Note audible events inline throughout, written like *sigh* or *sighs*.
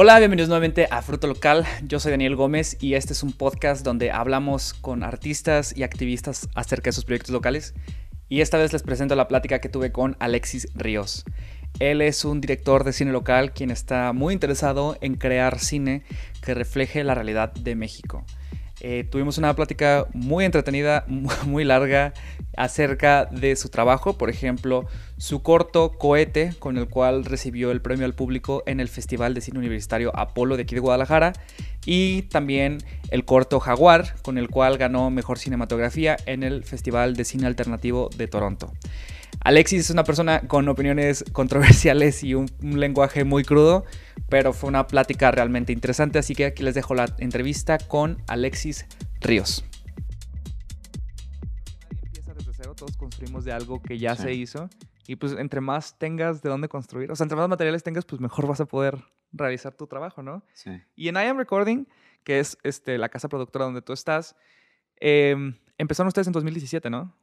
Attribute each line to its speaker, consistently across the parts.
Speaker 1: Hola, bienvenidos nuevamente a Fruto Local. Yo soy Daniel Gómez y este es un podcast donde hablamos con artistas y activistas acerca de sus proyectos locales. Y esta vez les presento la plática que tuve con Alexis Ríos. Él es un director de cine local quien está muy interesado en crear cine que refleje la realidad de México. Eh, tuvimos una plática muy entretenida, *laughs* muy larga, acerca de su trabajo, por ejemplo, su corto Cohete, con el cual recibió el premio al público en el Festival de Cine Universitario Apolo de aquí de Guadalajara, y también el corto Jaguar, con el cual ganó Mejor Cinematografía en el Festival de Cine Alternativo de Toronto. Alexis es una persona con opiniones controversiales y un, lenguaje muy crudo, pero fue una plática realmente interesante, así que aquí les dejo la entrevista con Alexis Ríos. Nadie empieza desde cero, todos construimos de algo que ya se hizo y pues entre más tengas de dónde construir, o sea, entre más materiales tengas, pues mejor vas a poder realizar tu trabajo, ¿no? Sí. Y en I Am Recording, que es este, la casa productora donde tú estás, em, empezaron ustedes en 2017, ¿no?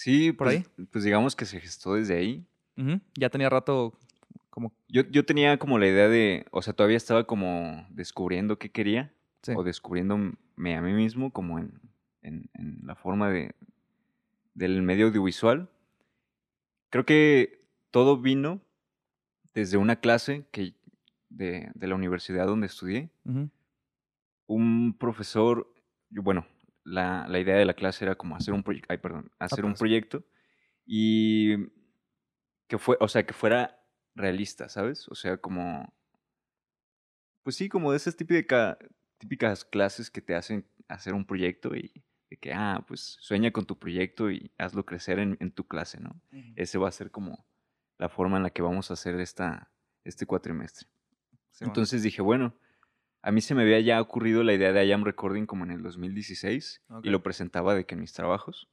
Speaker 2: Sí, por pues, ahí. Pues digamos que se gestó desde ahí.
Speaker 1: Ya tenía rato como...
Speaker 2: Yo, yo tenía como la idea de, o sea, todavía estaba como descubriendo qué quería, o descubriéndome a mí mismo como en, en, la forma de, del medio audiovisual. Creo que todo vino desde una clase que de, de la universidad donde estudié. Un profesor, bueno, la, la, idea de la clase era como hacer un proyecto, ay, perdón, hacer un proyecto y que fue, o sea, que fuera realista, ¿sabes? O sea, como, pues sí, como de esas típicas, típicas clases que te hacen hacer un proyecto y de que, ah, pues sueña con tu proyecto y hazlo crecer en, en tu clase, ¿no? Ese va a ser como la forma en la que vamos a hacer esta, este cuatrimestre. Entonces dije, bueno, a mí se me había ya ocurrido la idea de I Am Recording como en el 2016 y lo presentaba de que en mis trabajos.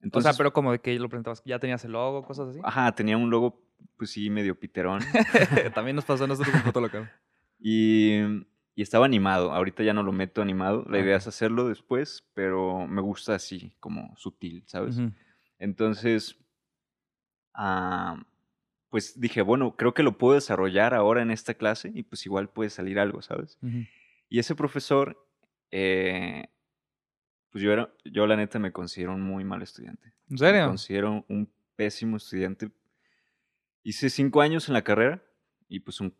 Speaker 1: Entonces, o sea, pero como de que lo presentabas, ya tenías el logo, cosas así.
Speaker 2: Ajá, tenía un logo, pues sí, medio piterón. *laughs*
Speaker 1: También nos pasó a nosotros con *laughs* Fotolocal.
Speaker 2: y, y estaba animado. Ahorita ya no lo meto animado. La idea es hacerlo después, pero me gusta así, como sutil, ¿sabes? Entonces, ah, pues dije, bueno, creo que lo puedo desarrollar ahora en esta clase y pues igual puede salir algo, ¿sabes? Y ese profesor, eh, pues yo, era, yo la neta me considero un muy mal estudiante.
Speaker 1: ¿En serio? Me
Speaker 2: considero un pésimo estudiante. Hice cinco años en la carrera y pues un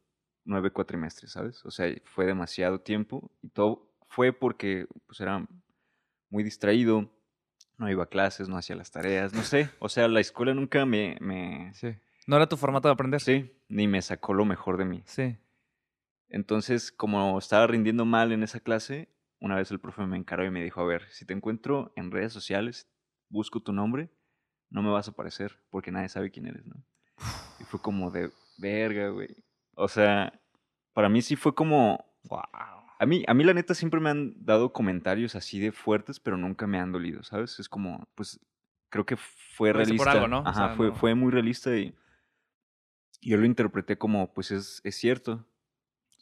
Speaker 2: nueve cuatrimestres, ¿sabes? O sea, fue demasiado tiempo y todo fue porque pues era muy distraído, no iba a clases, no hacía las tareas, no sé. O sea, la escuela nunca me... me
Speaker 1: sí no era tu formato de aprender.
Speaker 2: Sí, ni me sacó lo mejor de mí.
Speaker 1: Sí.
Speaker 2: Entonces, como estaba rindiendo mal en esa clase, una vez el profe me encaró y me dijo, a ver, si te encuentro en redes sociales, busco tu nombre, no me vas a aparecer porque nadie sabe quién eres, ¿no? *sighs* Y fue como de verga, güey. O sea, para mí sí fue como... Wow. A mí, a mí la neta siempre me han dado comentarios así de fuertes, pero nunca me han dolido, ¿sabes? Es como, pues, creo que fue realista. Por algo, ¿no? Ajá, fue, fue muy realista y yo lo interpreté como, pues es, es cierto.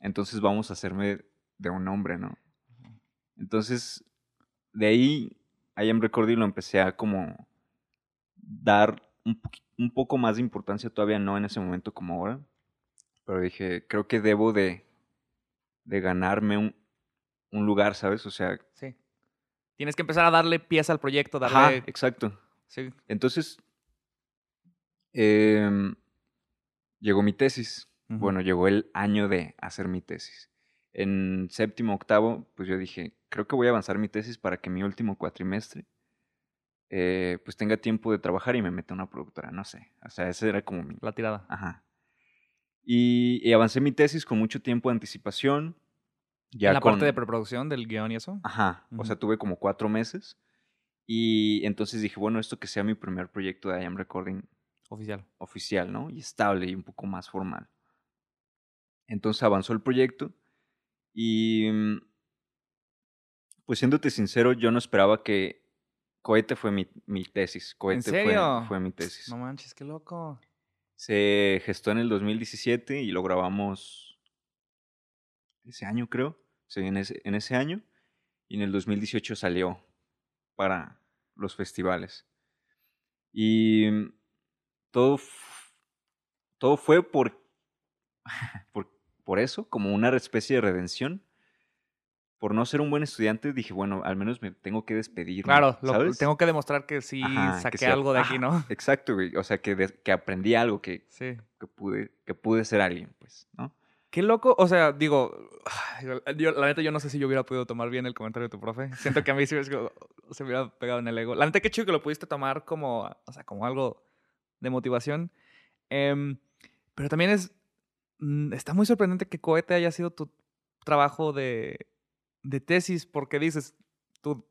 Speaker 2: Entonces vamos a hacerme de un hombre, ¿no? Entonces, de ahí, I Am Recording lo empecé a como dar un, un, poco más de importancia, todavía no en ese momento como ahora. Pero dije, creo que debo de, de ganarme un, un lugar, ¿sabes? O sea...
Speaker 1: Sí. Tienes que empezar a darle pieza al proyecto, darle... Ajá,
Speaker 2: exacto. Sí. Entonces, eh, llegó mi tesis. Bueno, llegó el año de hacer mi tesis. En séptimo, octavo, pues yo dije, creo que voy a avanzar mi tesis para que mi último cuatrimestre eh, pues tenga tiempo de trabajar y me meta una productora, no sé. O sea, esa era como mi...
Speaker 1: La tirada.
Speaker 2: Ajá. Y, avancé mi tesis con mucho tiempo de anticipación.
Speaker 1: Ya ¿En la parte de preproducción del guion y eso?
Speaker 2: Ajá. O sea, tuve como cuatro meses. Y entonces dije, bueno, esto que sea mi primer proyecto de I Am Recording
Speaker 1: Oficial.
Speaker 2: Oficial, ¿no? Y estable y un poco más formal. Entonces avanzó el proyecto y, mm, pues siéndote sincero, yo no esperaba que Cohete fue mi, mi tesis. Cohete Fue, fue mi tesis.
Speaker 1: No manches, qué loco.
Speaker 2: Se gestó en el 2017 y lo grabamos ese año, creo. Sí, en ese, en ese año. Y en el 2018 salió para los festivales. Y todo, todo fue por, por, por eso, como una especie de redención. Por no ser un buen estudiante, dije, bueno, al menos me tengo que despedir.
Speaker 1: Claro, tengo que demostrar que sí saqué algo de aquí, ¿no?
Speaker 2: Exacto, güey. O sea, que, que aprendí algo, que, que, pude, que pude ser alguien, pues, ¿no?
Speaker 1: Qué loco, o sea, digo, *sighs* la neta yo no sé si yo hubiera podido tomar bien el comentario de tu profe. Siento que a mí sí se hubiera pegado en el ego. La neta qué chido que lo pudiste tomar como, o sea, como algo de motivación. Em, pero también es, mm, está muy sorprendente que Cohete haya sido tu trabajo de, de tesis, porque dices, tú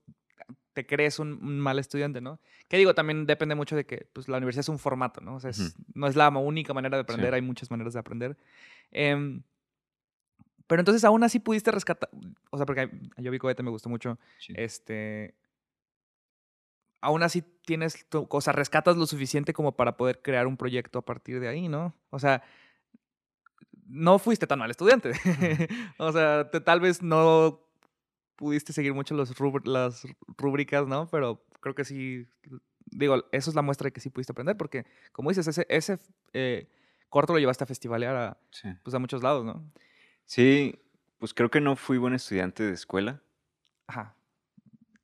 Speaker 1: te crees un, mal estudiante, ¿no? Que digo, también depende mucho de que pues, la universidad es un formato, ¿no? O sea, no es la única manera de aprender, hay muchas maneras de aprender. Eh, pero entonces aún así pudiste rescatar, o sea, porque yo vi Cohete, me gustó mucho, este, aún así tienes, o sea, rescatas lo suficiente como para poder crear un proyecto a partir de ahí, ¿no? O sea, no fuiste tan mal estudiante. *laughs* o sea, tal vez no pudiste seguir mucho los las rúbricas, ¿no? Pero creo que sí, digo, eso es la muestra de que sí pudiste aprender, porque como dices, ese, ese eh, corto lo llevaste a festivalear a, pues, a muchos lados, ¿no?
Speaker 2: Sí, pues creo que no fui buen estudiante de escuela. Ajá.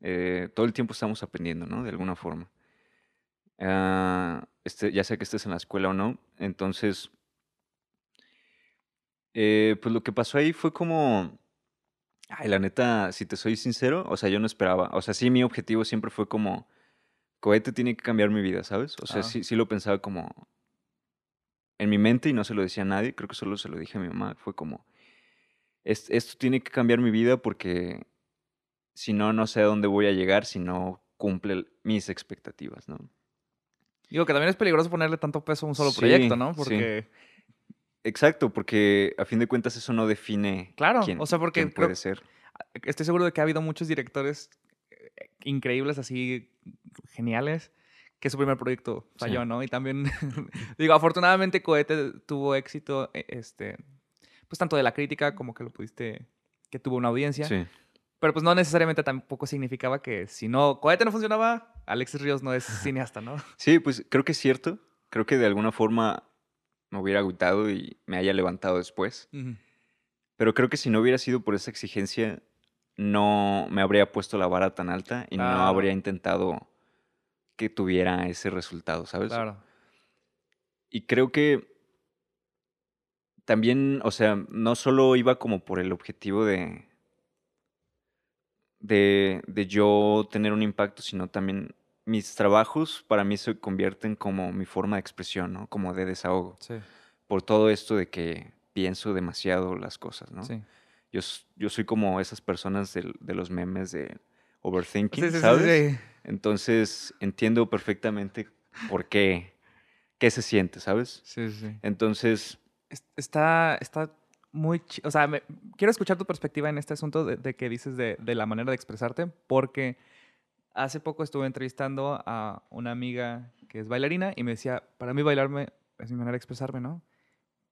Speaker 2: Eh, todo el tiempo estamos aprendiendo, ¿no? De alguna forma. Ah, este, ya sea que estés en la escuela o no. Entonces, eh, pues lo que pasó ahí fue como... Ay, la neta, si te soy sincero, o sea, yo no esperaba. O sea, sí, mi objetivo siempre fue como... Cohete tiene que cambiar mi vida, ¿sabes? O sea, sí, sí lo pensaba como en mi mente y no se lo decía a nadie, creo que solo se lo dije a mi mamá, fue como, esto tiene que cambiar mi vida porque si no, no sé a dónde voy a llegar si no cumple mis expectativas, ¿no?
Speaker 1: Digo que también es peligroso ponerle tanto peso a un solo proyecto, ¿no? Porque...
Speaker 2: Exacto, porque a fin de cuentas eso no define
Speaker 1: claro, o sea, porque puede ser. Estoy seguro de que ha habido muchos directores eh, increíbles, así geniales, que su primer proyecto falló, ¿no? Y también, *laughs* digo, afortunadamente Cohete tuvo éxito, e, este, pues tanto de la crítica como que lo pudiste, que tuvo una audiencia. Sí. Pero pues no necesariamente tampoco significaba que si no, Cohete no funcionaba, Alexis Ríos no es *laughs* cineasta, ¿no?
Speaker 2: Sí, pues creo que es cierto. Creo que de alguna forma me hubiera agotado y me haya levantado después. Pero creo que si no hubiera sido por esa exigencia, no me habría puesto la vara tan alta y no habría intentado que tuviera ese resultado, ¿sabes? Claro. Y creo que también, o sea, no solo iba como por el objetivo de, de, de yo tener un impacto, sino también mis trabajos para mí se convierten como mi forma de expresión, ¿no? Como de desahogo. Sí. Por todo esto de que pienso demasiado las cosas, ¿no? Sí. Yo, yo soy como esas personas de, de los memes de overthinking, sí, ¿sabes? Entonces entiendo perfectamente por qué, qué se siente, ¿sabes? Sí, sí. Entonces,
Speaker 1: está, está muy... O sea, quiero escuchar tu perspectiva en este asunto de, que dices de, la manera de expresarte, porque hace poco estuve entrevistando a una amiga que es bailarina y me decía, para mí bailarme es mi manera de expresarme, ¿no?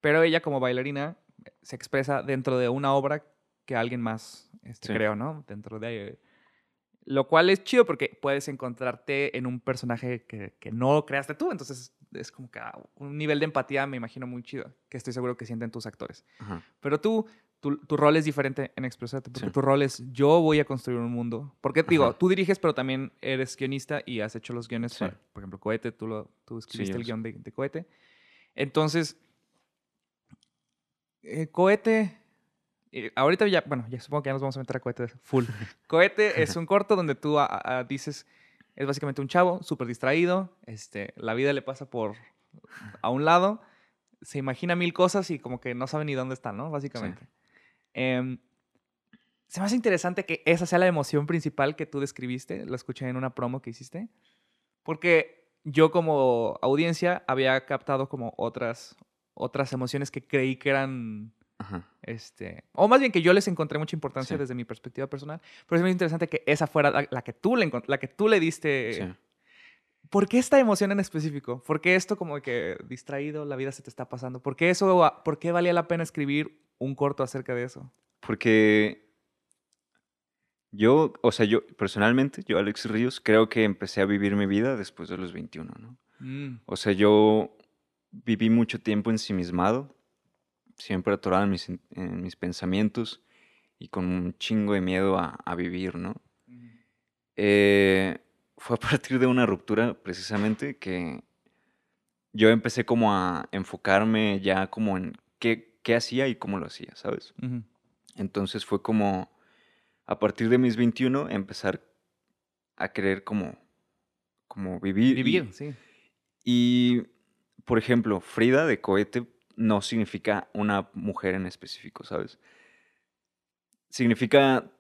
Speaker 1: Pero ella como bailarina se expresa dentro de una obra que alguien más este, creó, ¿no? Dentro de... Lo cual es chido porque puedes encontrarte en un personaje que, que no creaste tú, entonces es como que ah, un nivel de empatía me imagino muy chido, que estoy seguro que sienten tus actores. Pero tú, tu, tu, rol es diferente en expresarte, porque tu rol es yo voy a construir un mundo. Porque digo, tú diriges, pero también eres guionista y has hecho los guiones, por ejemplo, Cohete, tú, lo, tú escribiste el guion de, de, Cohete. Entonces, eh, Cohete... Eh, ahorita ya, bueno, ya supongo que ya nos vamos a meter a cohete full. *laughs* cohete es un corto donde tú dices, es básicamente un chavo súper distraído, este, la vida le pasa por a un lado, se imagina mil cosas y como que no sabe ni dónde está, ¿no? Básicamente. Em, se me hace interesante que esa sea la emoción principal que tú describiste, lo escuché en una promo que hiciste, porque yo como audiencia había captado como otras, otras emociones que creí que eran este, o más bien que yo les encontré mucha importancia desde mi perspectiva personal, pero es muy interesante que esa fuera la, que, tú le, la que tú le diste. ¿Por qué esta emoción en específico? ¿Por qué esto como que distraído, la vida se te está pasando? ¿Por qué eso, por qué valía la pena escribir un corto acerca de eso?
Speaker 2: Porque yo, o sea, yo personalmente, yo Alex Ríos, creo que empecé a vivir mi vida después de los 21, ¿no? Mm. O sea, yo viví mucho tiempo ensimismado siempre atorado en mis, en mis pensamientos y con un chingo de miedo a, a vivir, ¿no? Eh, fue a partir de una ruptura precisamente que yo empecé como a enfocarme ya como en qué, qué hacía y cómo lo hacía, ¿sabes? Entonces fue como a partir de mis 21 empezar a querer como, como vivir.
Speaker 1: Vivir, sí.
Speaker 2: Y, por ejemplo, Frida de cohete no significa una mujer en específico, ¿sabes? Significa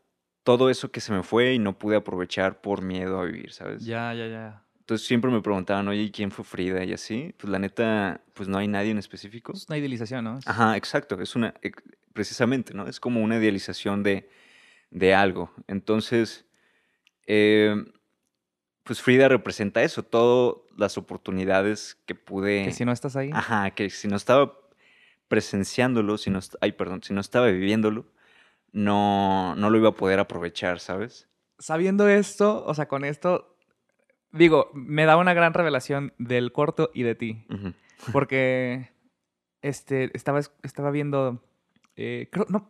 Speaker 2: todo eso que se me fue y no pude aprovechar por miedo a vivir, ¿sabes?
Speaker 1: Ya, ya, ya.
Speaker 2: Entonces siempre me preguntaban, oye, ¿y quién fue Frida? Y así, pues la neta, pues no hay nadie en específico.
Speaker 1: Es una idealización, ¿no?
Speaker 2: Ajá, exacto, es una, precisamente, ¿no? Es como una idealización de, de algo. Entonces, eh, pues Frida representa eso, todas las oportunidades que pude...
Speaker 1: Que si no estás ahí.
Speaker 2: Ajá, que si no estaba presenciándolo, si no, ay, perdón, si no estaba viviéndolo, no, no lo iba a poder aprovechar, ¿sabes?
Speaker 1: Sabiendo esto, o sea, con esto, digo, me da una gran revelación del corto y de ti. Porque este, estaba, estaba viendo, eh, creo, no,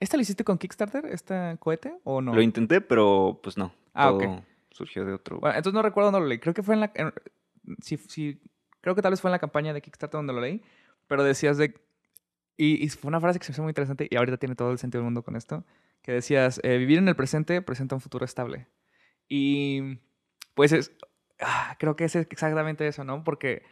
Speaker 1: ¿esta lo hiciste con Kickstarter, este cohete, o no?
Speaker 2: Lo intenté, pero pues no. Ah, ok surgió de otro.
Speaker 1: Bueno, entonces no recuerdo dónde lo leí. Creo que fue en la. sí, sí, creo que tal vez fue en la campaña de Kickstarter donde lo leí. Pero decías de. Y, fue una frase que se me hizo muy interesante y ahorita tiene todo el sentido del mundo con esto. Que decías: eh, vivir en el presente presenta un futuro estable. Y. Pues es. Ah, creo que es exactamente eso, ¿no? Porque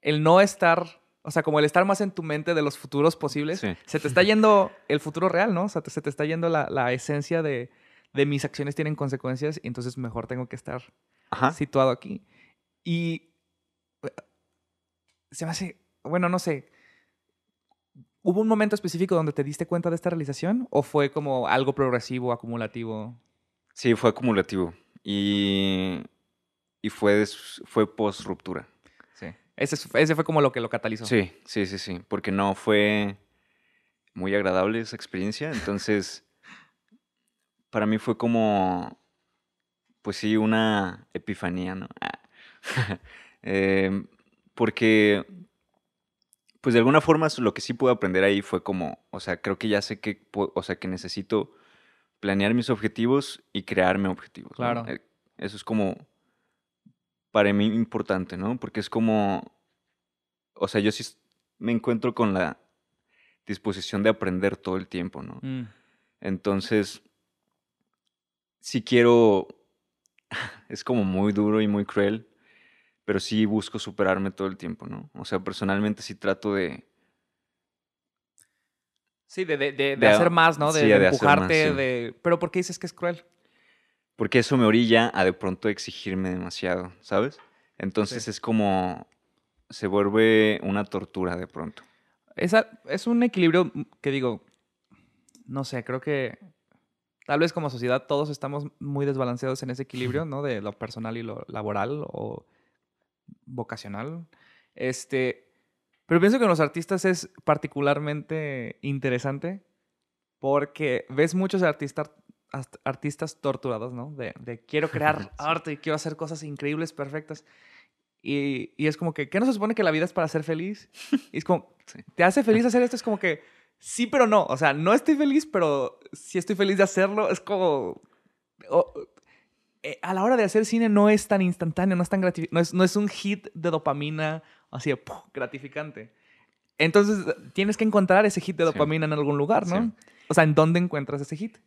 Speaker 1: el no estar. O sea, como el estar más en tu mente de los futuros posibles, se te está yendo el futuro real, ¿no? O sea, se te está yendo la, la esencia de, de mis acciones tienen consecuencias y entonces mejor tengo que estar situado aquí. Y eh, se me hace, bueno, no sé, ¿hubo un momento específico donde te diste cuenta de esta realización o fue como algo progresivo, acumulativo?
Speaker 2: Sí, fue acumulativo y, y fue, fue post ruptura.
Speaker 1: Sí. Ese, ese fue como lo que lo catalizó.
Speaker 2: Sí, sí, sí, sí, porque no fue muy agradable esa experiencia, entonces para mí fue como, pues sí, una epifanía, ¿no? *laughs* Em, porque, pues de alguna forma lo que sí pude aprender ahí fue como, o sea, creo que ya sé que, o sea, que necesito planear mis objetivos y crearme objetivos.
Speaker 1: Claro.
Speaker 2: Eh, eso es como, para mí importante, ¿no? Porque es como, o sea, yo sí me encuentro con la disposición de aprender todo el tiempo, ¿no? Mm. Entonces, si quiero, *laughs* es como muy duro y muy cruel, pero sí busco superarme todo el tiempo, ¿no? O sea, personalmente sí trato de...
Speaker 1: Sí, de, de, hacer más, ¿no? De, empujarte, de... Pero ¿por qué dices que es cruel?
Speaker 2: Porque eso me orilla a de pronto exigirme demasiado, ¿sabes? Entonces es como... Se vuelve una tortura de pronto.
Speaker 1: Esa, es un equilibrio que digo, no sé, creo que tal vez como sociedad todos estamos muy desbalanceados en ese equilibrio, *laughs* ¿no? De lo personal y lo laboral o vocacional. Este, pero pienso que en los artistas es particularmente interesante porque ves muchos artistas artistas torturados, ¿no? De, quiero crear *laughs* arte y quiero hacer cosas increíbles, perfectas. Y, y, es como que, ¿qué no se supone que la vida es para ser feliz? *laughs* Y es como, ¿te hace feliz hacer esto? Es como que, sí, pero no. O sea, no estoy feliz, pero sí estoy feliz de hacerlo. Es como. Eh, a la hora de hacer cine no es tan instantáneo, no es tan gratificante. No es, un hit de dopamina así de gratificante. Entonces tienes que encontrar ese hit de dopamina en algún lugar, ¿no? O sea, ¿en dónde encuentras ese hit?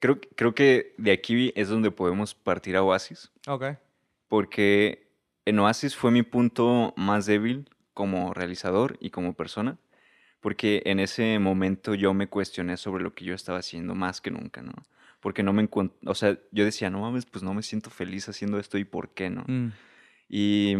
Speaker 2: Creo, creo que de aquí es donde podemos partir a Oasis.
Speaker 1: Ok.
Speaker 2: Porque en Oasis fue mi punto más débil como realizador y como persona porque en ese momento yo me cuestioné sobre lo que yo estaba haciendo más que nunca, ¿no? Porque no me encuentro, o sea, yo decía, no mames, pues no me siento feliz haciendo esto y por qué, ¿no? Mm. Y,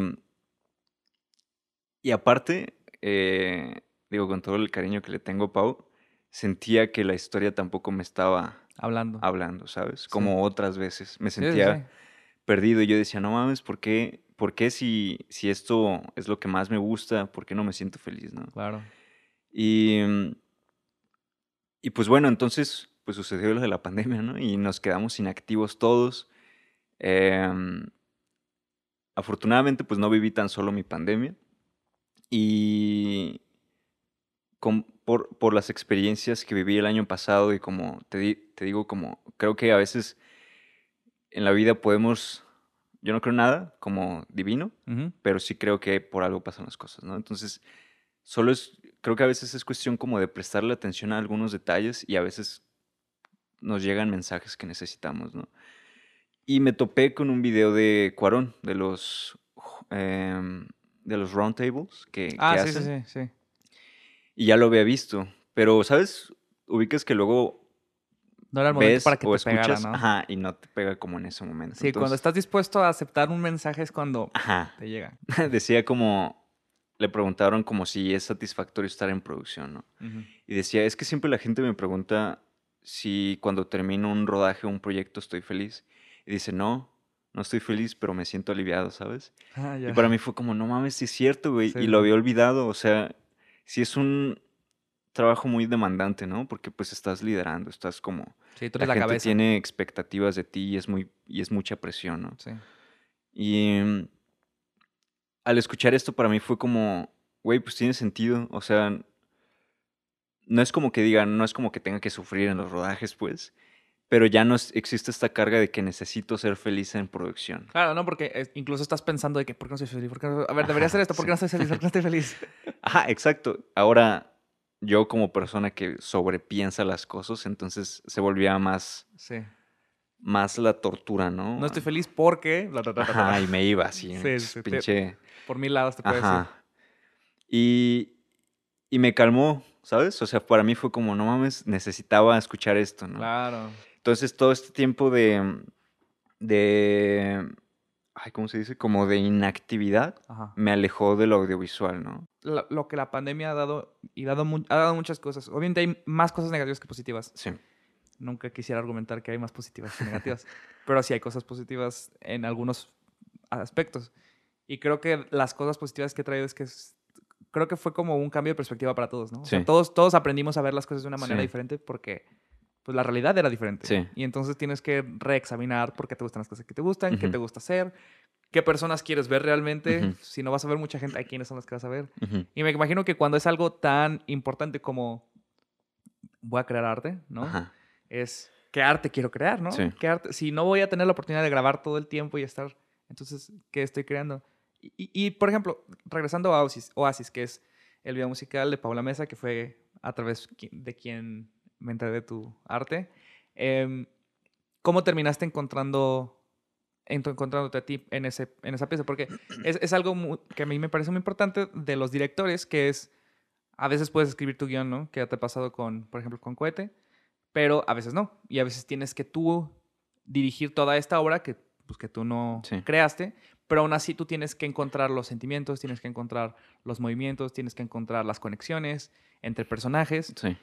Speaker 2: y aparte, eh, digo, con todo el cariño que le tengo a Pau, sentía que la historia tampoco me estaba
Speaker 1: hablando,
Speaker 2: hablando ¿sabes? Como otras veces. Me sentía perdido y yo decía, no mames, ¿por qué, por qué si, si esto es lo que más me gusta, por qué no me siento feliz, ¿no?
Speaker 1: Claro.
Speaker 2: Y, mm, y pues bueno, entonces pues sucedió lo de la pandemia, ¿no? Y nos quedamos inactivos todos. Em, afortunadamente pues no viví tan solo mi pandemia. Y por, por, las experiencias que viví el año pasado y como te, te digo, como creo que a veces en la vida podemos yo no creo nada como divino, pero sí creo que por algo pasan las cosas, ¿no? Entonces, solo es, creo que a veces es cuestión como de prestarle atención a algunos detalles y a veces nos llegan mensajes que necesitamos, ¿no? Y me topé con un video de Cuarón, de los, eh, de los roundtables que,
Speaker 1: ah,
Speaker 2: sí,
Speaker 1: sí, sí, sí.
Speaker 2: Y ya lo había visto, pero, ¿sabes? Ubicas que luego
Speaker 1: no era el momento para que
Speaker 2: te
Speaker 1: escuchas,
Speaker 2: ¿no? Ajá, y no te pega como en ese momento.
Speaker 1: Sí, cuando estás dispuesto a aceptar un mensaje es cuando te llega. *laughs*
Speaker 2: decía como, le preguntaron como si es satisfactorio estar en producción, ¿no? Y decía, es que siempre la gente me pregunta si cuando termino un rodaje o un proyecto estoy feliz. Y dice, no, no estoy feliz, pero me siento aliviado, ¿sabes? Ah, y para mí fue como, no mames, sí es cierto, güey. y lo había olvidado, o sea, si es un trabajo muy demandante, ¿no? Porque pues estás liderando, estás como...
Speaker 1: Sí, tú eres la, gente
Speaker 2: tiene expectativas de ti y es, muy, y es mucha presión, ¿no? Sí. Y mm, al escuchar esto para mí fue como, güey, pues tiene sentido, o sea, no es como que digan, no es como que tenga que sufrir en los rodajes, pues, pero ya no existe esta carga de que necesito ser feliz en producción.
Speaker 1: Claro, no, porque incluso estás pensando de que, ¿por qué no soy feliz? A ver, debería hacer esto, ¿por qué no estoy feliz? ¿Por qué no estoy feliz? *laughs*
Speaker 2: Ajá, exacto. Ahora, yo como persona que sobrepiensa las cosas, entonces se volvía más... Sí. Más la tortura, ¿no?
Speaker 1: No estoy feliz porque...
Speaker 2: Ajá, y me iba así. *laughs* Sí, sí, pinche...
Speaker 1: por mil lados te puedo decir.
Speaker 2: Y, y me calmó, ¿sabes? O sea, para mí fue como, no mames, necesitaba escuchar esto, ¿no?
Speaker 1: Claro.
Speaker 2: Entonces, todo este tiempo de... de ay, ¿cómo se dice? Como de inactividad, me alejó de lo audiovisual, ¿no?
Speaker 1: Lo, que la pandemia ha dado, y dado ha dado muchas cosas. Obviamente hay más cosas negativas que positivas.
Speaker 2: Sí.
Speaker 1: Nunca quisiera argumentar que hay más positivas que negativas, *laughs* pero sí hay cosas positivas en algunos aspectos. Y creo que las cosas positivas que he traído es que creo que fue como un cambio de perspectiva para todos, ¿no? O sea, todos, todos aprendimos a ver las cosas de una manera diferente porque pues la realidad era diferente.
Speaker 2: Sí.
Speaker 1: Y entonces tienes que reexaminar por qué te gustan las cosas que te gustan, qué te gusta hacer, qué personas quieres ver realmente. Si no vas a ver mucha gente, hay quiénes son las que vas a ver. Y me imagino que cuando es algo tan importante como voy a crear arte, ¿no? Es qué arte quiero crear, ¿no? ¿Qué arte? Si no voy a tener la oportunidad de grabar todo el tiempo y estar, entonces, ¿qué estoy creando? Y, y por ejemplo, regresando a Oasis, Oasis, que es el video musical de Paula Mesa, que fue a través de quien me enteré de tu arte. Em, ¿Cómo terminaste encontrando, encontrándote a ti en, ese, en esa pieza? Porque *clears throat* es, es algo que a mí me parece muy importante de los directores, que es, a veces puedes escribir tu guion, ¿no? Que ya te ha pasado con, por ejemplo, con Cohete, pero a veces no. Y a veces tienes que tú dirigir toda esta obra que, pues, que tú no creaste, pero aún así tú tienes que encontrar los sentimientos, tienes que encontrar los movimientos, tienes que encontrar las conexiones entre personajes.
Speaker 2: Sí.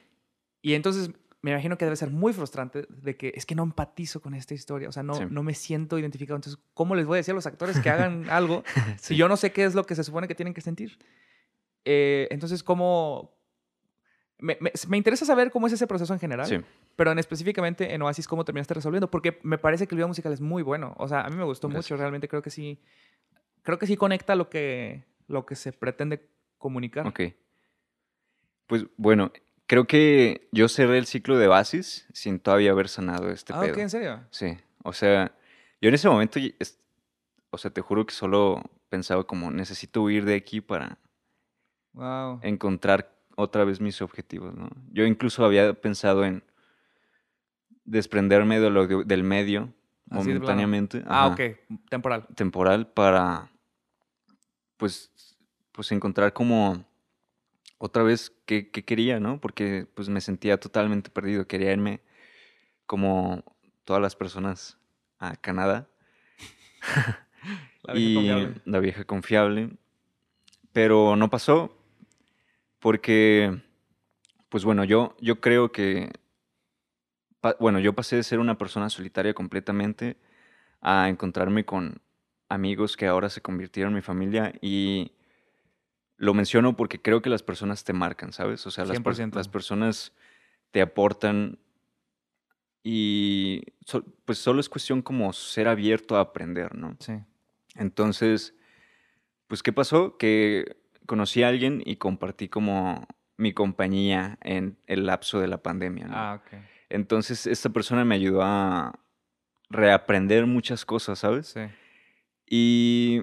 Speaker 1: Y entonces me imagino que debe ser muy frustrante de que es que no empatizo con esta historia, o sea, no, no me siento identificado. Entonces, ¿cómo les voy a decir a los actores que hagan *laughs* algo si yo no sé qué es lo que se supone que tienen que sentir? Eh, entonces, ¿cómo...? Me, me, interesa saber cómo es ese proceso en general, pero en específicamente en Oasis, ¿cómo terminaste resolviendo? Porque me parece que el video musical es muy bueno. O sea, a mí me gustó mucho, realmente creo que sí, creo que sí conecta lo que, lo que se pretende comunicar.
Speaker 2: Ok. Pues bueno, creo que yo cerré el ciclo de Basis sin todavía haber sanado este
Speaker 1: ah,
Speaker 2: pedo.
Speaker 1: ¿en serio?
Speaker 2: Sí. O sea, yo en ese momento, o sea, te juro que solo pensaba como, necesito huir de aquí para encontrar otra vez mis objetivos, ¿no? Yo incluso había pensado en desprenderme de lo del medio momentáneamente.
Speaker 1: ah, ok. Temporal.
Speaker 2: Temporal para, pues, pues encontrar como otra vez qué, quería, ¿no? Porque pues me sentía totalmente perdido. Quería irme como todas las personas a Canadá. *laughs*
Speaker 1: la vieja *laughs* y confiable.
Speaker 2: la vieja confiable. Pero no pasó porque, pues bueno, yo, yo creo que, bueno, yo pasé de ser una persona solitaria completamente a encontrarme con amigos que ahora se convirtieron en mi familia y lo menciono porque creo que las personas te marcan, ¿sabes? O sea, las, las personas te aportan y pues solo es cuestión como ser abierto a aprender, ¿no?
Speaker 1: Sí.
Speaker 2: Entonces, pues, ¿qué pasó? Que conocí a alguien y compartí como mi compañía en el lapso de la pandemia.
Speaker 1: Ah, ok.
Speaker 2: Entonces, esta persona me ayudó a reaprender muchas cosas, ¿sabes?
Speaker 1: Sí.
Speaker 2: Y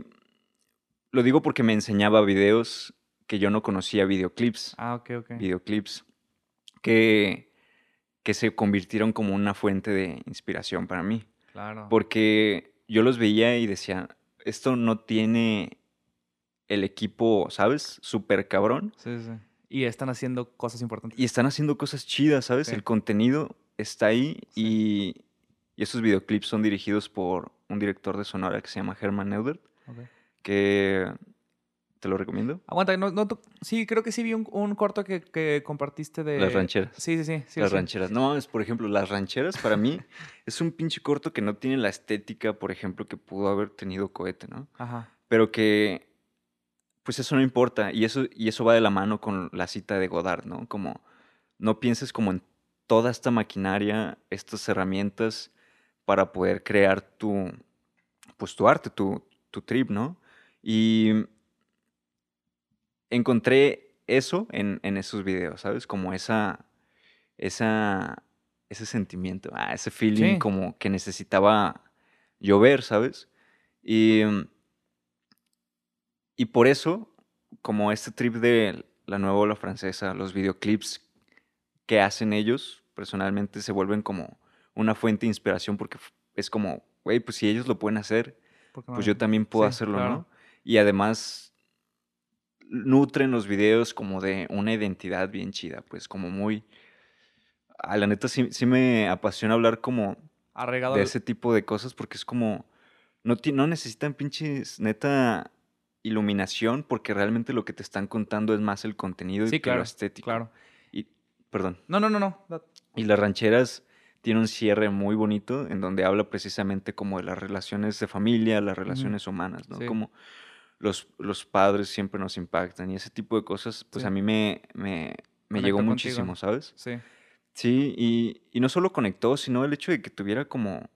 Speaker 2: lo digo porque me enseñaba videos que yo no conocía, videoclips.
Speaker 1: Ah, ok, ok.
Speaker 2: Videoclips que, que se convirtieron como una fuente de inspiración para mí.
Speaker 1: Claro.
Speaker 2: Porque yo los veía y decía, esto no tiene el equipo, ¿sabes? Súper cabrón.
Speaker 1: Sí, sí. Y están haciendo cosas importantes.
Speaker 2: Y están haciendo cosas chidas, ¿sabes?
Speaker 1: Sí.
Speaker 2: El contenido está ahí
Speaker 1: Sí.
Speaker 2: y, y estos videoclips son dirigidos por un director de Sonora que se llama Herman Neudert,
Speaker 1: Ok.
Speaker 2: que te lo recomiendo.
Speaker 1: Aguanta, no, no, sí, creo que sí vi un, un corto que, que compartiste de...
Speaker 2: Las rancheras.
Speaker 1: Sí, sí, sí. sí,
Speaker 2: las
Speaker 1: sí.
Speaker 2: rancheras. No, es por ejemplo, las rancheras para mí *laughs* es un pinche corto que no tiene la estética, por ejemplo, que pudo haber tenido Cohete, ¿no?
Speaker 1: Ajá.
Speaker 2: Pero que, pues eso no importa. Y eso, y eso va de la mano con la cita de Godard, ¿no? Como, no pienses como en toda esta maquinaria, estas herramientas para poder crear tu, pues tu arte, tu, tu trip, ¿no? Y encontré eso en, en esos videos, ¿sabes? Como esa, esa, ese sentimiento, ah, ese feeling
Speaker 1: Sí.
Speaker 2: como que necesitaba llover, ¿sabes? Y, y por eso, como este trip de la nueva ola francesa, los videoclips que hacen ellos, personalmente se vuelven como una fuente de inspiración porque es como, güey, pues si ellos lo pueden hacer, pues yo también puedo
Speaker 1: Sí,
Speaker 2: hacerlo,
Speaker 1: claro.
Speaker 2: ¿no? Y además nutren los videos como de una identidad bien chida, pues como muy... A la neta sí, sí me apasiona hablar como de ese tipo de cosas porque es como... No, no necesitan pinches neta iluminación porque realmente lo que te están contando es más el contenido y
Speaker 1: Sí, claro,
Speaker 2: lo estético.
Speaker 1: Claro.
Speaker 2: Y, perdón.
Speaker 1: No, no, no, no.
Speaker 2: Y las rancheras tiene un cierre muy bonito en donde habla precisamente como de las relaciones de familia, las relaciones humanas, ¿no?
Speaker 1: Sí.
Speaker 2: Como los, los padres siempre nos impactan y ese tipo de cosas, pues
Speaker 1: Sí.
Speaker 2: a mí me, me, me llegó
Speaker 1: contigo.
Speaker 2: muchísimo, ¿sabes?
Speaker 1: Sí.
Speaker 2: Sí, y, y no solo conectó, sino el hecho de que tuviera como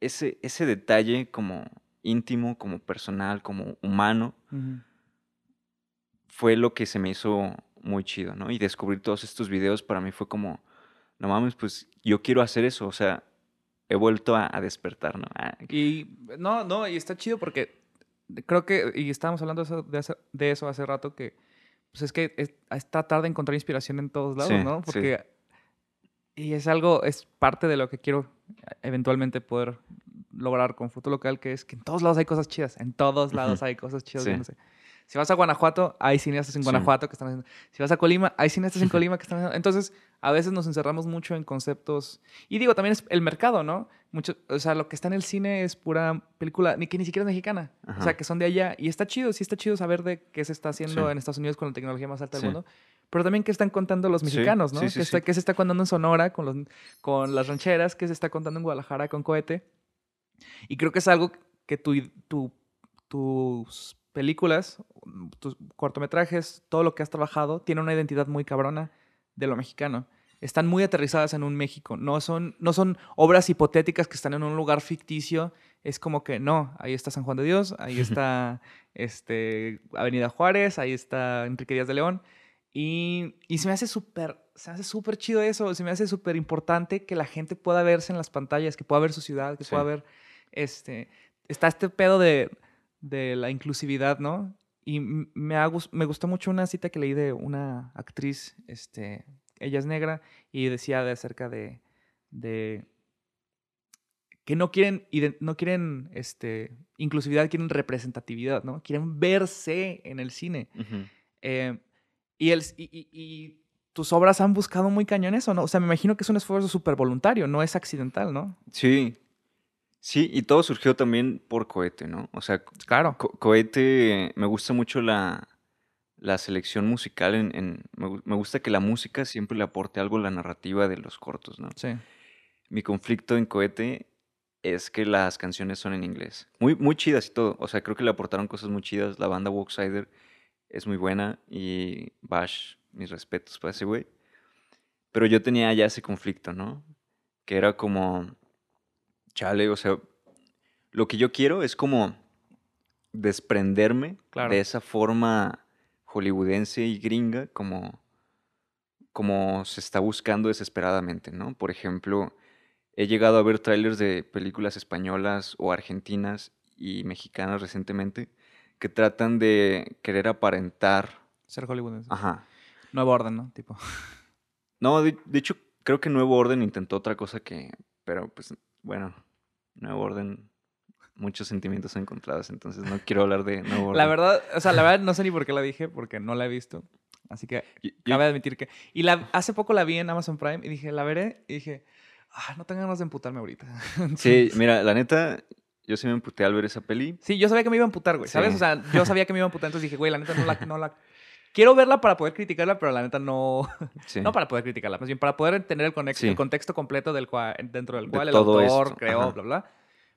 Speaker 2: ese, ese detalle como íntimo, como personal, como humano, fue lo que se me hizo muy chido, ¿no? Y descubrir todos estos videos para mí fue como, no mames, pues yo quiero hacer eso, o sea, he vuelto a, a despertar, ¿no? Ah,
Speaker 1: Y no, no, y está chido porque creo que, y estábamos hablando de eso, de hace, de eso hace rato, que pues es que es, es tratar de encontrar inspiración en todos lados,
Speaker 2: Sí,
Speaker 1: ¿no?
Speaker 2: sí.
Speaker 1: Y es algo, es parte de lo que quiero eventualmente poder lograr con Fruto Local, que es que en todos lados hay cosas chidas, en todos lados hay cosas chidas.
Speaker 2: Sí.
Speaker 1: viéndose. Si vas a Guanajuato, hay cineastas en
Speaker 2: Sí.
Speaker 1: Guanajuato que están haciendo. Si vas a Colima, hay cineastas en *laughs* Colima que están haciendo. Entonces, a veces nos encerramos mucho en conceptos. Y digo, también es el mercado, ¿no? Mucho, o sea, lo que está en el cine es pura película, ni que ni siquiera es mexicana. O
Speaker 2: Ajá.
Speaker 1: sea, que son de allá. Y está chido, sí está chido saber de qué se está haciendo
Speaker 2: Sí.
Speaker 1: en Estados Unidos con la tecnología más alta
Speaker 2: Sí.
Speaker 1: del mundo. Pero también qué están contando los
Speaker 2: Sí,
Speaker 1: mexicanos, ¿no?
Speaker 2: sí, sí,
Speaker 1: ¿Qué, está-
Speaker 2: sí.
Speaker 1: qué se está contando en Sonora con, los, con las rancheras, qué se está contando en Guadalajara con Cohete. Y creo que es algo que tu, tu- tus películas, tus cortometrajes, todo lo que has trabajado, tiene una identidad muy cabrona de lo mexicano. Están muy aterrizadas en un México. No son, no son obras hipotéticas que están en un lugar ficticio. Es como que no, ahí está San Juan de Dios, ahí *laughs* está este, Avenida Juárez, ahí está Enrique Díaz de León. Y, y se me hace súper, se me hace súper chido eso. Se me hace súper importante que la gente pueda verse en las pantallas, que pueda ver su ciudad, que
Speaker 2: Sí.
Speaker 1: pueda ver este, está este pedo de, de la inclusividad, ¿no? Y me, ha me gustó mucho una cita que leí de una actriz, este, ella es negra, y decía de acerca de, de que no quieren, no quieren este, inclusividad, quieren representatividad, ¿no? Quieren verse en el cine. Eh, y, el, y, y- y tus obras han buscado muy cañón eso, ¿no? O sea, me imagino que es un esfuerzo súper voluntario, no es accidental, ¿no?
Speaker 2: Sí, sí, y todo surgió también por Cohete, ¿no? O sea,
Speaker 1: Claro.
Speaker 2: Co- Cohete, me gusta mucho la, la selección musical. En, en- me gusta que la música siempre le aporte algo a la narrativa de los cortos, ¿no?
Speaker 1: Sí.
Speaker 2: Mi conflicto en Cohete es que las canciones son en inglés. Muy, muy chidas y todo. O sea, creo que le aportaron cosas muy chidas. La banda Walksider es muy buena y Bash, mis respetos para ese güey. Pero yo tenía ya ese conflicto, ¿no? Que era como, chale, o sea, lo que yo quiero es como desprenderme
Speaker 1: Claro.
Speaker 2: de esa forma hollywoodense y gringa como, como se está buscando desesperadamente, ¿no? Por ejemplo, he llegado a ver trailers de películas españolas o argentinas y mexicanas recientemente que tratan de querer aparentar.
Speaker 1: Ser hollywoodense.
Speaker 2: Ajá.
Speaker 1: Nuevo orden, ¿no? Tipo.
Speaker 2: No, de, hecho, creo que Nuevo Orden intentó otra cosa que. Pero pues, bueno, Nuevo Orden muchos sentimientos encontrados, entonces no quiero hablar de Nuevo Orden.
Speaker 1: La verdad, o sea, la verdad no sé ni por qué la dije, porque no la he visto. Así que cabe admitir que... Y la, hace poco la vi en Amazon Prime y dije, la veré, y dije, ah, no tengo ganas de emputarme ahorita. *laughs*
Speaker 2: sí, mira, la neta, yo sí me emputé al ver esa peli.
Speaker 1: Sí, yo sabía que me iba a emputar, güey, ¿sabes? O sea, yo *laughs* sabía que me iba a emputar, entonces dije, güey, la neta no la... No la... Quiero verla para poder criticarla, pero la neta no... *laughs* No para poder criticarla, más bien para poder entender el, el contexto completo del cual, dentro del cual el autor creó, bla, bla.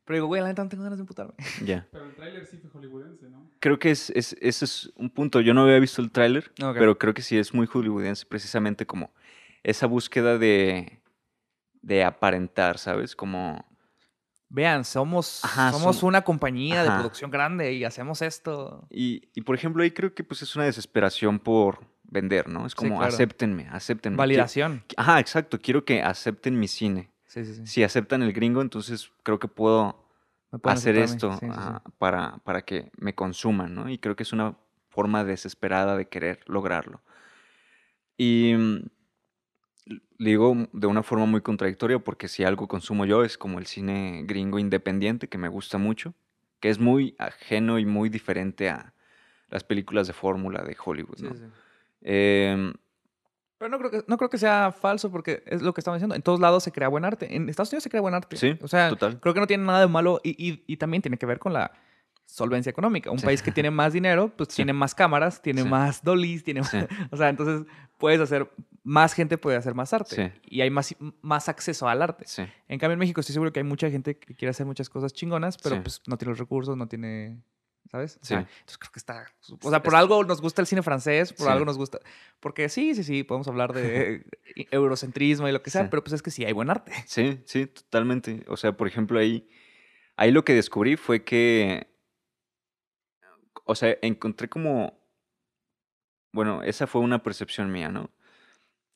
Speaker 1: Pero digo, güey, la neta no tengo ganas de emputarme. *laughs*
Speaker 2: Ya.
Speaker 3: Pero el tráiler sí fue hollywoodense, ¿no?
Speaker 2: Creo que es, es, ese es un punto. Yo no había visto el tráiler, pero creo que sí es muy hollywoodense, precisamente como esa búsqueda de, de aparentar, ¿sabes? Como...
Speaker 1: Vean, somos, somos una compañía de producción grande y hacemos esto.
Speaker 2: Y, y, por ejemplo, ahí creo que pues es una desesperación por vender, ¿no? Es como, acéptenme, acéptenme.
Speaker 1: Validación.
Speaker 2: Ajá, exacto. Quiero que acepten mi cine. Si aceptan el gringo, entonces creo que puedo hacer esto para, para que me consuman, ¿no? Y creo que es una forma desesperada de querer lograrlo. Y mm, digo de una forma muy contradictoria porque si algo consumo yo es como el cine gringo independiente que me gusta mucho, que es muy ajeno y muy diferente a las películas de fórmula de Hollywood, ¿no? Eh,
Speaker 1: pero no creo, que, no creo que sea falso porque es lo que estamos diciendo. En todos lados se crea buen arte. En Estados Unidos se crea buen arte.
Speaker 2: Sí,
Speaker 1: o sea, creo que no tiene nada de malo y, y, también tiene que ver con la solvencia económica. Un país que tiene más dinero, pues *laughs* tiene más cámaras, tiene más dollies, tiene más... *laughs* O sea, entonces puedes hacer... Más gente puede hacer más arte. Y hay más, más acceso al arte. En cambio, en México estoy seguro que hay mucha gente que quiere hacer muchas cosas chingonas, pero pues no tiene los recursos, no tiene ¿sabes?
Speaker 2: Sí.
Speaker 1: entonces creo que está... O sea, por algo nos gusta el cine francés, por algo nos gusta... Porque sí, sí, sí, podemos hablar de *laughs* eurocentrismo y lo que sea, pero pues es que sí hay buen arte.
Speaker 2: Sí, sí, totalmente. O sea, por ejemplo, ahí, ahí lo que descubrí fue que... O sea, encontré como... Bueno, esa fue una percepción mía, ¿no?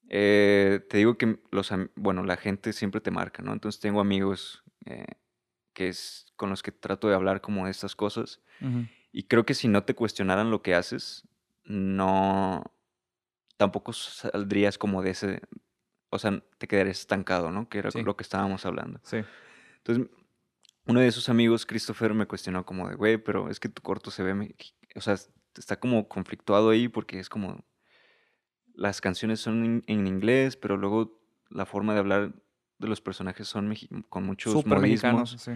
Speaker 2: Eh, te digo que los, bueno, la gente siempre te marca, ¿no? Entonces tengo amigos eh, que es con los que trato de hablar como de estas cosas. Y creo que si no te cuestionaran lo que haces, no, tampoco saldrías como de ese, o sea, te quedarías estancado, ¿no? Que era lo que estábamos hablando.
Speaker 1: Sí.
Speaker 2: Entonces, uno de esos amigos, Christopher, me cuestionó como de, güey, pero es que tu corto se ve, o sea, está como conflictuado ahí porque es como, las canciones son en inglés, pero luego la forma de hablar de los personajes son con muchos
Speaker 1: Super sí.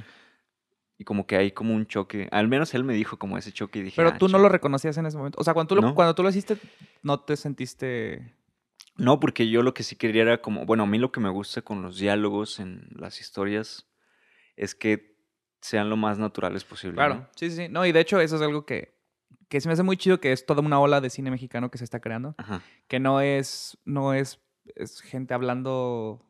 Speaker 2: Y como que hay como un choque. Al menos él me dijo como ese choque y dije.
Speaker 1: Pero
Speaker 2: ah,
Speaker 1: tú no lo reconocías en ese momento. O sea, cuando tú, lo, cuando tú lo hiciste, no te sentiste.
Speaker 2: No, porque yo lo que sí quería era como. Bueno, a mí lo que me gusta con los diálogos en las historias es que sean lo más naturales posible.
Speaker 1: Claro, sí, sí. No, y de hecho, eso es algo que, que se me hace muy chido, que es toda una ola de cine mexicano que se está creando.
Speaker 2: Ajá.
Speaker 1: Que no es. No es, es gente hablando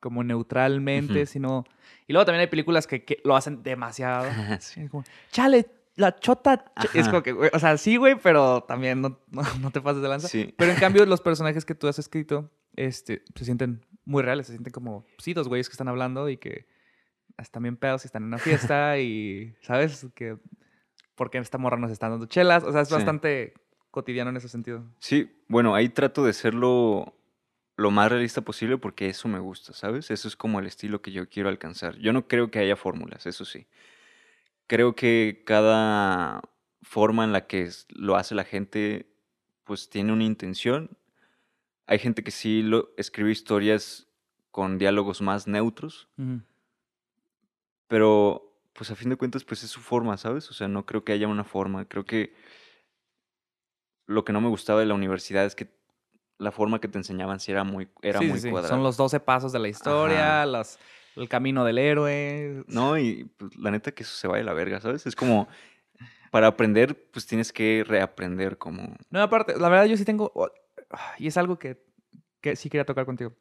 Speaker 1: como neutralmente, sino... Y luego también hay películas que, lo hacen demasiado. *laughs* Chale, la chota... Es como que, o sea, sí, güey, pero también no, no, *laughs* te pases de lanza. Pero en *laughs* cambio, los personajes que tú has escrito este, se sienten muy reales, se sienten como, sí, dos güeyes que están hablando y que están bien pedos y están en una fiesta y, ¿sabes? Que porque esta morra nos está dando chelas. O sea, es bastante cotidiano en ese sentido.
Speaker 2: Sí, bueno, ahí trato de serlo lo más realista posible porque eso me gusta, ¿sabes? Eso es como el estilo que yo quiero alcanzar. Yo no creo que haya fórmulas, eso sí. Creo que cada forma en la que lo hace la gente, pues tiene una intención. Hay gente que sí lo, escribe historias con diálogos más neutros, pero pues a fin de cuentas, pues es su forma, ¿sabes? O sea, no creo que haya una forma. Creo que lo que no me gustaba de la universidad es que la forma que te enseñaban sí era muy, era muy cuadrada.
Speaker 1: Son los 12 pasos de la historia, el camino del héroe.
Speaker 2: No, y pues, la neta que eso se va de la verga, ¿sabes? Es como, para aprender, pues tienes que reaprender como...
Speaker 1: No, aparte, la verdad yo sí tengo, y es algo que, que sí quería tocar contigo,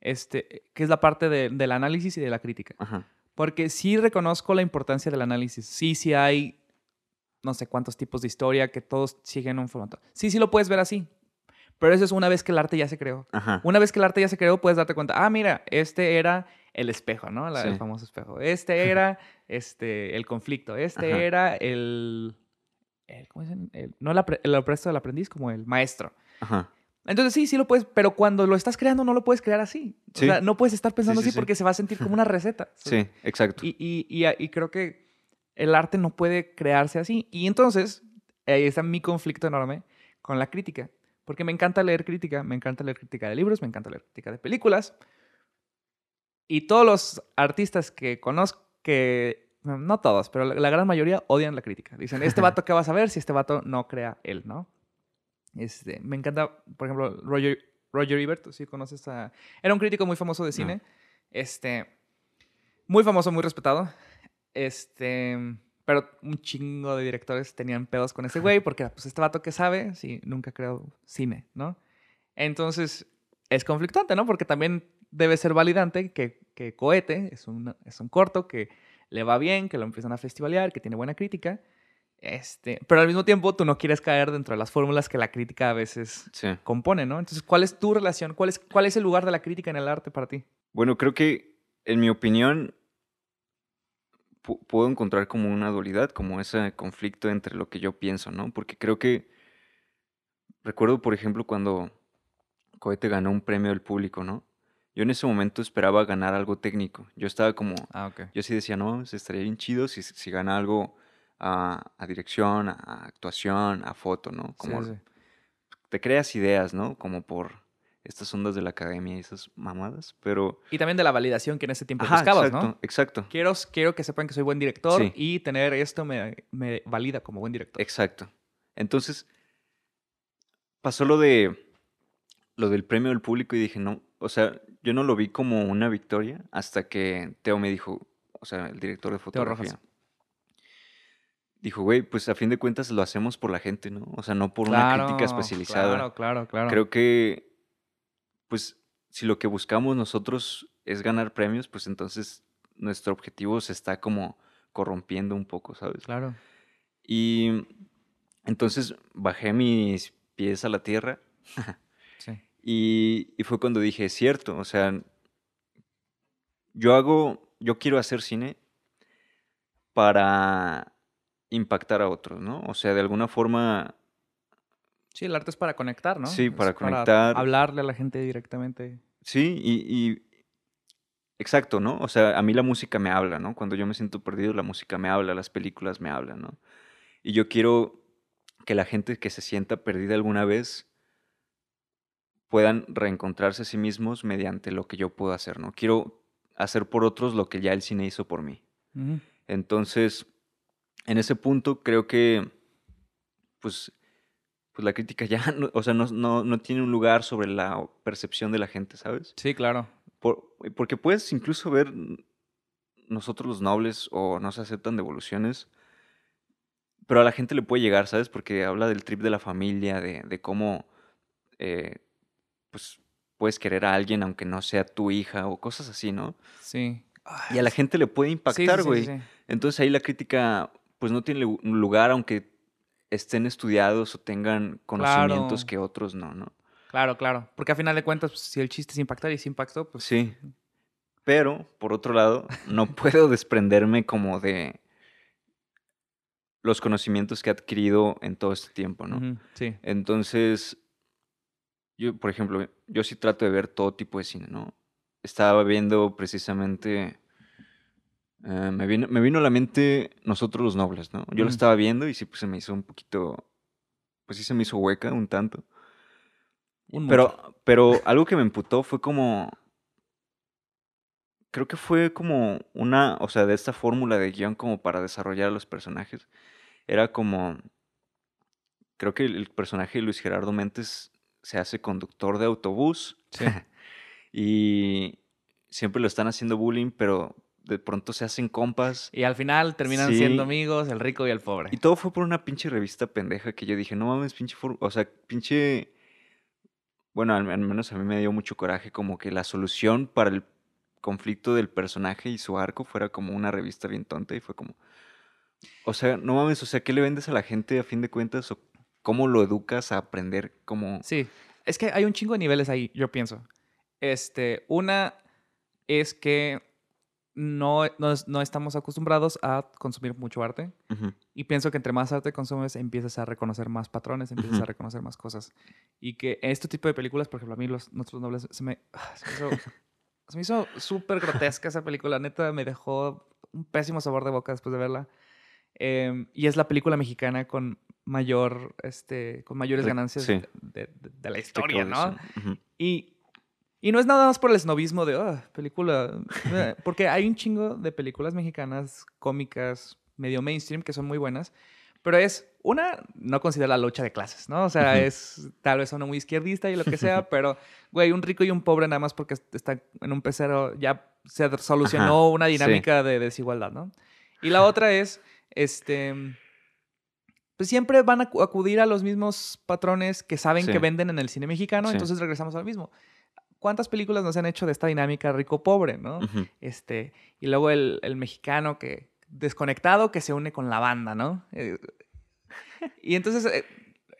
Speaker 1: este, que es la parte del análisis y de la crítica.
Speaker 2: Ajá.
Speaker 1: Porque sí reconozco la importancia del análisis. Sí, sí hay no sé cuántos tipos de historia, que todos siguen un formato. Sí, sí lo puedes ver así. Pero eso es una vez que el arte ya se creó. Una vez que el arte ya se creó, puedes darte cuenta, ah, mira, este era el espejo, ¿no? El famoso espejo. Este *laughs* era este, el conflicto. Este era el, ¿Cómo dicen? no el, el del aprendiz, como el maestro. Ajá. Entonces sí, sí lo puedes, pero cuando lo estás creando no lo puedes crear así. O sea, no puedes estar pensando así porque se va a sentir como una receta.
Speaker 2: Sí, exacto.
Speaker 1: Y, y, y, creo que el arte no puede crearse así. Y entonces, ahí está mi conflicto enorme con la crítica. Porque me encanta leer crítica, me encanta leer crítica de libros, me encanta leer crítica de películas. Y todos los artistas que conozco, que no todos, pero la, gran mayoría odian la crítica. Dicen, este *laughs* vato, ¿qué vas a ver si este vato no crea él, no? Este, me encanta, por ejemplo, Roger, Roger Ebert, ¿sí conoces a...? Era un crítico muy famoso de cine. Este, muy famoso, muy respetado. Este, pero un chingo de directores tenían pedos con ese güey *laughs* porque, pues, este vato que sabe, sí, nunca creó cine, ¿no? Entonces, es conflictante, ¿no? Porque también debe ser validante que, que Cohete es un, es un corto que le va bien, que lo empiezan a festivalear, que tiene buena crítica este, pero al mismo tiempo tú no quieres caer dentro de las fórmulas que la crítica a veces compone, ¿no? Entonces, ¿cuál es tu relación? ¿Cuál es, ¿Cuál es el lugar de la crítica en el arte para ti?
Speaker 2: Bueno, creo que, en mi opinión, puedo encontrar como una dualidad, como ese conflicto entre lo que yo pienso, ¿no? Porque creo que, recuerdo, por ejemplo, cuando Cohete ganó un premio del público, ¿no? Yo en ese momento esperaba ganar algo técnico. Yo estaba como, ah, yo sí decía, no, se estaría bien chido si, si gana algo a, dirección, a actuación, a foto, ¿no? Como te creas ideas, ¿no? Como por estas ondas de la academia y esas mamadas, pero...
Speaker 1: Y también de la validación que en ese tiempo buscabas,
Speaker 2: ¿no? Exacto,
Speaker 1: quiero, quiero que sepan que soy buen director y tener esto me, me, valida como buen director.
Speaker 2: Exacto. Entonces, pasó lo de... Lo del premio del público y dije, no, o sea, yo no lo vi como una victoria hasta que Teo me dijo, o sea, el director de fotografía dijo, güey, pues a fin de cuentas lo hacemos por la gente, ¿no? O sea, no por una crítica especializada.
Speaker 1: Claro, claro, claro.
Speaker 2: Creo que, pues, si lo que buscamos nosotros es ganar premios, pues entonces nuestro objetivo se está como corrompiendo un poco, ¿sabes?
Speaker 1: Claro.
Speaker 2: Y entonces bajé mis pies a la tierra. *laughs* sí. Y, y fue cuando dije, es cierto, o sea, yo hago, yo quiero hacer cine para impactar a otros, ¿no? O sea, de alguna forma...
Speaker 1: Sí, el arte es para conectar, ¿no?
Speaker 2: Sí, para conectar.
Speaker 1: Para hablarle a la gente directamente.
Speaker 2: Sí, y, Exacto, ¿no? O sea, a mí la música me habla, ¿no? Cuando yo me siento perdido, la música me habla, las películas me hablan, ¿no? Y yo quiero que la gente que se sienta perdida alguna vez puedan reencontrarse a sí mismos mediante lo que yo puedo hacer, ¿no? Quiero hacer por otros lo que ya el cine hizo por mí. Entonces, en ese punto creo que, pues, pues la crítica ya, *laughs* no, o sea, no, no, tiene un lugar sobre la percepción de la gente, ¿sabes?
Speaker 1: Sí, claro.
Speaker 2: porque puedes incluso ver nosotros los nobles o no se aceptan devoluciones, pero a la gente le puede llegar, ¿sabes? Porque habla del trip de la familia, de, de cómo, eh, pues, puedes querer a alguien aunque no sea tu hija o cosas así, ¿no?
Speaker 1: Sí.
Speaker 2: Y a la gente le puede impactar, güey. Entonces ahí la crítica pues no tiene lugar aunque estén estudiados o tengan conocimientos que otros no, ¿no?
Speaker 1: Claro, claro. Porque a final de cuentas, pues, si el chiste es impactar y se impactó, pues...
Speaker 2: Sí. Pero, por otro lado, no *laughs* puedo desprenderme como de los conocimientos que he adquirido en todo este tiempo, ¿no?
Speaker 1: Sí.
Speaker 2: Entonces, yo, por ejemplo, yo sí trato de ver todo tipo de cine, ¿no? Estaba viendo precisamente eh, me, vino, me vino a la mente Nosotros los Nobles, ¿no? Yo lo estaba viendo y sí, pues se me hizo un poquito, pues sí se me hizo hueca un tanto. pero, pero algo que me emputó fue como, creo que fue como una, o sea, de esta fórmula de guion como para desarrollar a los personajes. Era como, creo que el personaje de Luis Gerardo Méndez se hace conductor de autobús. Sí. *laughs* y siempre lo están haciendo bullying, pero de pronto se hacen compas.
Speaker 1: Y al final terminan siendo amigos, el rico y el pobre.
Speaker 2: Y todo fue por una pinche revista pendeja que yo dije, no mames, pinche... O sea, pinche... Bueno, al, menos a mí me dio mucho coraje como que la solución para el conflicto del personaje y su arco fuera como una revista bien tonta y fue como... O sea, no mames, o sea, ¿qué le vendes a la gente a fin de cuentas? ¿O cómo lo educas a aprender cómo...?
Speaker 1: Sí, es que hay un chingo de niveles ahí, yo pienso. Este, una es que no, no, estamos acostumbrados a consumir mucho arte. Y pienso que entre más arte consumes, empiezas a reconocer más patrones, empiezas a reconocer más cosas. Y que este tipo de películas, por ejemplo, a mí los Nuestros Nobles se me, *laughs* se me hizo súper grotesca esa película. Neta, me dejó un pésimo sabor de boca después de verla. Em, y es la película mexicana con mayor, este, con mayores ganancias de, la historia, ¿no? y, y no es nada más por el snobismo de, oh, película, *laughs* porque hay un chingo de películas mexicanas cómicas, medio mainstream, que son muy buenas, pero es, una, no considera la lucha de clases, ¿no? O sea, es tal vez uno muy izquierdista y lo que sea, *laughs* pero, güey, un rico y un pobre nada más porque está en un pecero ya se solucionó una dinámica de desigualdad, ¿no? Y la otra es este, pues siempre van a acudir a los mismos patrones que saben que venden en el cine mexicano, entonces regresamos al mismo. ¿Cuántas películas nos han hecho de esta dinámica rico-pobre, no? este, y luego el, el, mexicano que desconectado que se une con la banda, ¿no? Eh, y entonces eh,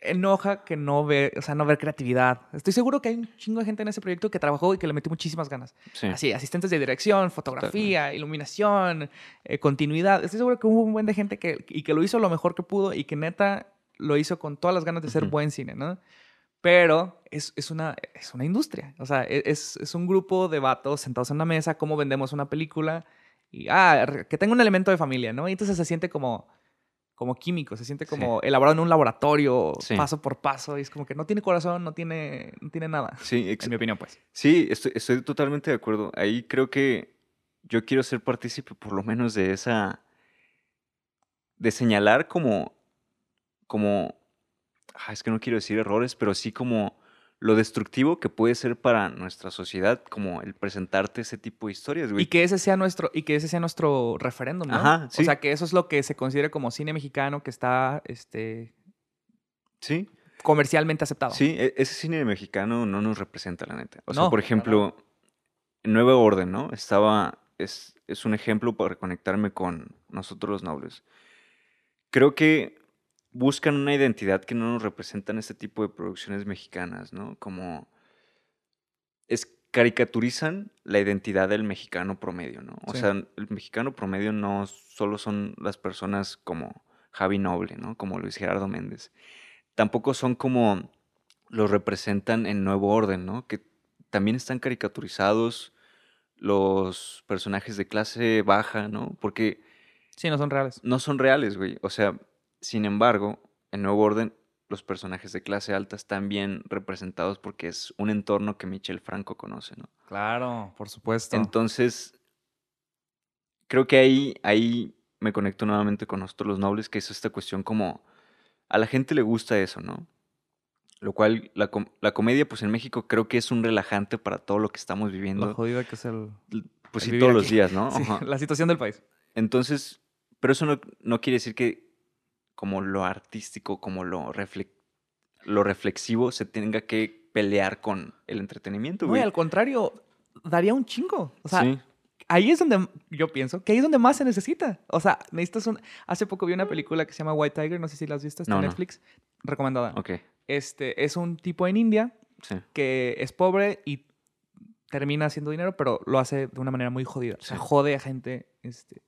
Speaker 1: enoja que no ve, o sea, no ver creatividad. Estoy seguro que hay un chingo de gente en ese proyecto que trabajó y que le metió muchísimas ganas. Así, asistentes de dirección, fotografía, iluminación, eh, continuidad. Estoy seguro que hubo un buen de gente que, y que lo hizo lo mejor que pudo y que neta lo hizo con todas las ganas de ser buen cine, ¿no? Pero es, es, una, es una industria. O sea, e, es, es un grupo de vatos sentados en una mesa, cómo vendemos una película y, ah, que tenga un elemento de familia, ¿no? Y entonces se siente como como químico, se siente como elaborado en un laboratorio, paso por paso, y es como que no tiene corazón, no tiene, no tiene nada.
Speaker 2: Sí,
Speaker 1: en mi opinión, pues.
Speaker 2: Sí, estoy, estoy totalmente de acuerdo. Ahí creo que yo quiero ser partícipe por lo menos de esa, de señalar como, como, es que no quiero decir errores, pero sí como lo destructivo que puede ser para nuestra sociedad como el presentarte ese tipo de historias, güey.
Speaker 1: Y que ese sea nuestro, y que ese sea nuestro referéndum, ¿no? Ajá, sí. O sea, que eso es lo que se considere como cine mexicano que está, este...
Speaker 2: Sí.
Speaker 1: Comercialmente aceptado.
Speaker 2: Sí, e, ese cine mexicano no nos representa, la neta. O sea, por ejemplo, Nueva Orden, ¿no? Estaba, es, es un ejemplo para conectarme con nosotros los nobles. Creo que buscan una identidad que no nos representan este tipo de producciones mexicanas, ¿no? Como es caricaturizan la identidad del mexicano promedio, ¿no? O sea, el mexicano promedio no solo son las personas como Javi Noble, ¿no? Como Luis Gerardo Méndez. Tampoco son como los representan en Nuevo Orden, ¿no? Que también están caricaturizados los personajes de clase baja, ¿no? Porque...
Speaker 1: Sí, no son reales.
Speaker 2: No son reales, güey. O sea, sin embargo, en Nuevo Orden, los personajes de clase alta están bien representados porque es un entorno que Michel Franco conoce, ¿no?
Speaker 1: Claro, por supuesto.
Speaker 2: Entonces, creo que ahí, ahí me conecto nuevamente con nosotros los nobles, que es esta cuestión como a la gente le gusta eso, ¿no? Lo cual, la, comedia, pues en México creo que es un relajante para todo lo que estamos viviendo.
Speaker 1: Lo jodido que es el...
Speaker 2: Pues sí, todos los días, ¿no? *laughs*
Speaker 1: la situación del país.
Speaker 2: Entonces, pero eso no, no quiere decir que como lo artístico, como lo, lo reflexivo se tenga que pelear con el entretenimiento,
Speaker 1: güey. No, al contrario, daría un chingo. O sea, ahí es donde yo pienso que ahí es donde más se necesita. O sea, necesitas un... Hace poco vi una película que se llama White Tiger, no sé si la has visto, está en Netflix. Recomendada.
Speaker 2: Ok.
Speaker 1: Este, es un tipo en India que es pobre y termina haciendo dinero, pero lo hace de una manera muy jodida. O sea, jode a gente. Este,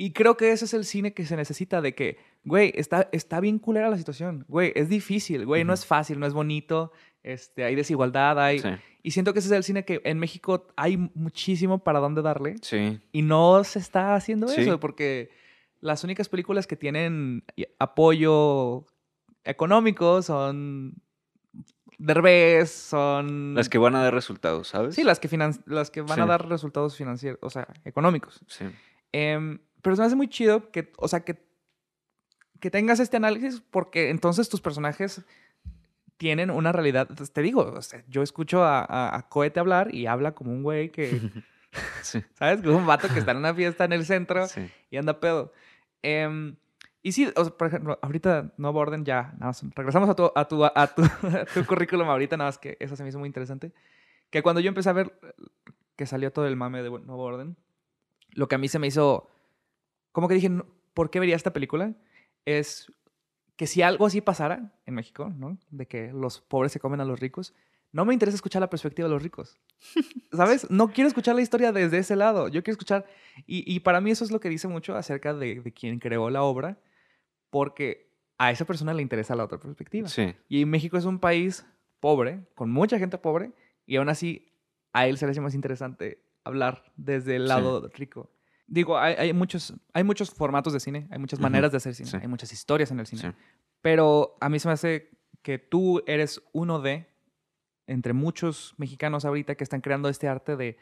Speaker 1: y creo que ese es el cine que se necesita de que, güey, está, está bien culera la situación. Güey, es difícil, güey, no es fácil, no es bonito. Este, hay desigualdad, hay... Y siento que ese es el cine que en México hay muchísimo para dónde darle.
Speaker 2: Sí.
Speaker 1: Y no se está haciendo eso, porque las únicas películas que tienen apoyo económico son Derbez, son...
Speaker 2: Las que van a dar resultados, ¿sabes?
Speaker 1: Sí, las que, las que van a dar resultados financieros, o sea, económicos.
Speaker 2: Sí.
Speaker 1: Eh, pero se me hace muy chido que, o sea, que, que tengas este análisis porque entonces tus personajes tienen una realidad. Te digo, yo escucho a, a, Cohete hablar y habla como un güey que, *laughs* ¿sabes? Como un vato que está en una fiesta en el centro y anda pedo. Em, y sí, por ejemplo, ahorita no Orden ya, nada más, regresamos a tu, a tu, a tu, *laughs* tu currículum ahorita, nada más que eso se me hizo muy interesante. Que cuando yo empecé a ver que salió todo el mame de Nuevo Orden, lo que a mí se me hizo como que dije, por qué vería esta película es que si algo así pasara en México, ¿no? De que los pobres se comen a los ricos, no me interesa escuchar la perspectiva de los ricos. *laughs* ¿Sabes? No quiero escuchar la historia desde ese lado. Yo quiero escuchar... Y, para mí eso es lo que dice mucho acerca de, de quien creó la obra, porque a esa persona le interesa la otra perspectiva.
Speaker 2: Sí.
Speaker 1: Y México es un país pobre, con mucha gente pobre, y aún así a él se le hace más interesante hablar desde el lado rico. Digo, hay, muchos, hay muchos formatos de cine, hay muchas maneras de hacer cine, hay muchas historias en el cine. Pero a mí se me hace que tú eres uno de, entre muchos mexicanos ahorita que están creando este arte de...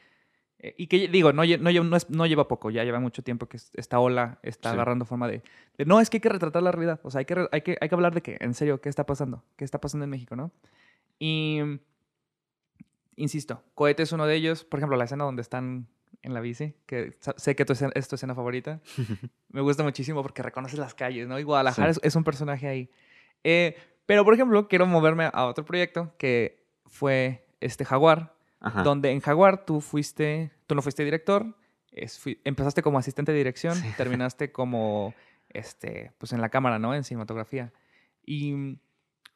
Speaker 1: Eh, y que digo, no, no, no, no, lleva poco, ya lleva mucho tiempo que esta ola está agarrando forma de, No, es que hay que retratar la realidad. O sea, hay que, hay, que, hay que hablar de que, en serio, ¿qué está pasando? ¿Qué está pasando en México, no? Y... Insisto, Cohete es uno de ellos. Por ejemplo, la escena donde están en la bici, que sé que es tu escena favorita. *laughs* Me gusta muchísimo porque reconoces las calles, ¿no? Y Guadalajara es, un personaje ahí. Eh, pero, por ejemplo, quiero moverme a otro proyecto que fue este Jaguar, donde en Jaguar tú fuiste, tú no fuiste director, empezaste como asistente de dirección, terminaste como, este, pues en la cámara, ¿no? En cinematografía. Y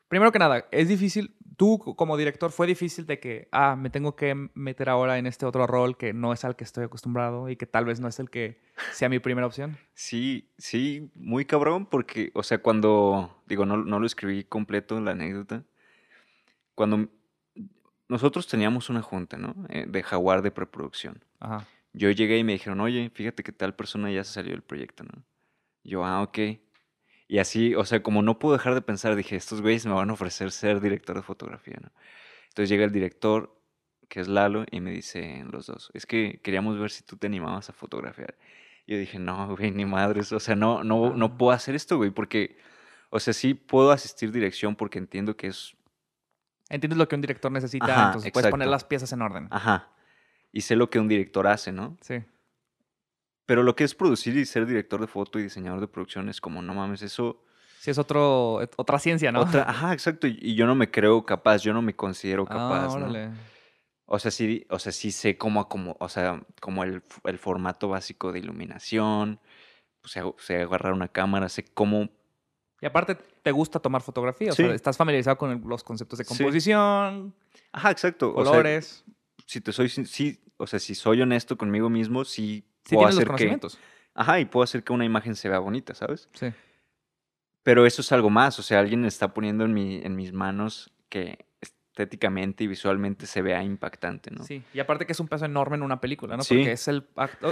Speaker 1: primero que nada, es difícil, tú como director, fue difícil de que, ah, me tengo que meter ahora en este otro rol que no es al que estoy acostumbrado y que tal vez no es el que sea mi primera opción.
Speaker 2: Sí, sí, muy cabrón, porque, o sea, cuando, digo, no, no lo escribí completo la anécdota, cuando nosotros teníamos una junta, ¿no? Eh, de jaguar de preproducción. Ajá. Yo llegué y me dijeron, oye, fíjate que tal persona ya se salió del proyecto, ¿no? Yo, ah, ok. Y así, o sea, como no puedo dejar de pensar, dije, estos güeyes me van a ofrecer ser director de fotografía, ¿no? Entonces llega el director, que es Lalo, y me dice los dos, es que queríamos ver si tú te animabas a fotografiar. Y yo dije, no, güey, ni madres, o sea, no, no, no puedo hacer esto, güey, porque, o sea, sí puedo asistir dirección porque entiendo que es...
Speaker 1: Entiendes lo que un director necesita, entonces puedes poner las piezas en orden.
Speaker 2: Ajá. Y sé lo que un director hace, ¿no?
Speaker 1: Sí.
Speaker 2: Pero lo que es producir y ser director de foto y diseñador de producción es como, no mames, eso...
Speaker 1: Sí, es otro, otra ciencia, ¿no?
Speaker 2: ajá, exacto. Y yo no me creo capaz, yo no me considero ah, capaz, ¿no? O sea, sí, o sea, sí sé cómo, como, o sea, como el, formato básico de iluminación, o sea, sé agarrar una cámara, sé cómo...
Speaker 1: Y aparte, ¿te gusta tomar fotografía? O sea, estás familiarizado con los conceptos de composición.
Speaker 2: Ajá, exacto.
Speaker 1: Colores.
Speaker 2: si te soy, sí, o sea, si soy honesto conmigo mismo, sí
Speaker 1: Sí tienes los conocimientos.
Speaker 2: ajá, y puedo hacer que una imagen se vea bonita, ¿sabes?
Speaker 1: Sí.
Speaker 2: Pero eso es algo más, o sea, alguien está poniendo en, mi, en mis manos que estéticamente y visualmente se vea impactante, ¿no?
Speaker 1: Sí, y aparte que es un peso enorme en una película, ¿no? Porque es el,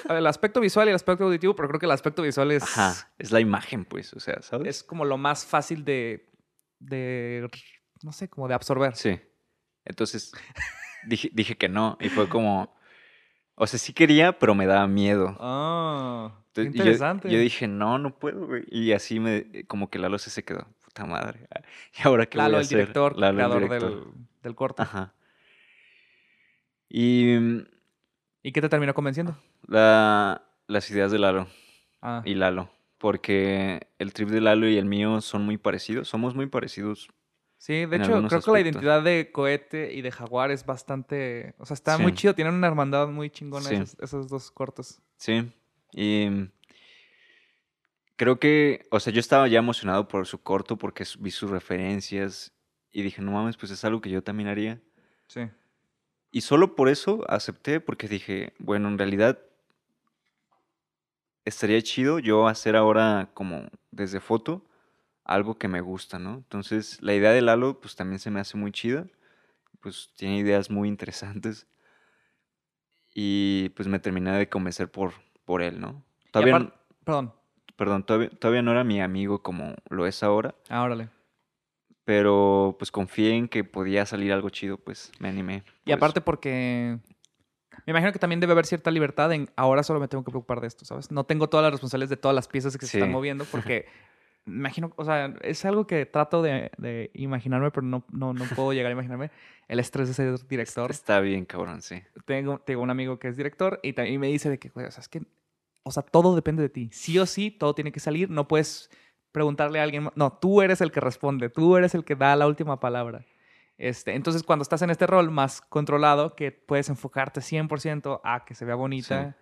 Speaker 1: el aspecto visual y el aspecto auditivo, pero creo que el aspecto visual es...
Speaker 2: Ajá, es la imagen, pues, o sea, ¿sabes?
Speaker 1: Es como lo más fácil de, de no sé, como de absorber.
Speaker 2: Sí. Entonces, dije, dije que no, y fue como, o sea, sí quería, pero me daba miedo.
Speaker 1: Ah, interesante.
Speaker 2: Yo, dije, no, no puedo, güey. Y así me, como que Lalo se, se quedó. Puta madre. *laughs* ¿Y ahora qué
Speaker 1: Lalo,
Speaker 2: voy a
Speaker 1: el Director, Lalo, el director, del, del corto.
Speaker 2: Ajá. Y...
Speaker 1: ¿Y qué te terminó convenciendo?
Speaker 2: La, las ideas de Lalo.
Speaker 1: Ah.
Speaker 2: Y Lalo. Porque el trip de Lalo y el mío son muy parecidos. Somos muy parecidos
Speaker 1: Sí, de hecho, creo que la identidad de Cohete y de Jaguar es bastante. O sea, está muy chido. Tienen una hermandad muy chingona esos, dos cortos.
Speaker 2: Sí. Y. Creo que. O sea, yo estaba ya emocionado por su corto porque vi sus referencias. Y dije, no mames, pues es algo que yo también haría.
Speaker 1: Sí.
Speaker 2: Y solo por eso acepté, porque dije, bueno, en realidad. Estaría chido yo hacer ahora como desde foto algo que me gusta, ¿no? Entonces, la idea de Lalo, pues también se me hace muy chida. Pues tiene ideas muy interesantes. Y pues me terminé de convencer por, por él, ¿no?
Speaker 1: Todavía, perdón.
Speaker 2: Perdón, todavía, no era mi amigo como lo es ahora.
Speaker 1: Ah, órale.
Speaker 2: Pero pues confié en que podía salir algo chido, pues me animé.
Speaker 1: Y aparte porque me imagino que también debe haber cierta libertad en ahora solo me tengo que preocupar de esto, ¿sabes? No tengo todas las responsabilidades de todas las piezas que se están moviendo porque *laughs* imagino, o sea, es algo que trato de, imaginarme, pero no, no, no, puedo llegar a imaginarme el estrés de ser director.
Speaker 2: Está bien, cabrón, sí.
Speaker 1: Tengo, tengo un amigo que es director y, también me dice de que, o sea, es que, o sea, todo depende de ti. Sí o sí, todo tiene que salir. No puedes preguntarle a alguien, no, tú eres el que responde, tú eres el que da la última palabra. Este, entonces, cuando estás en este rol más controlado, que puedes enfocarte 100% a que se vea bonita,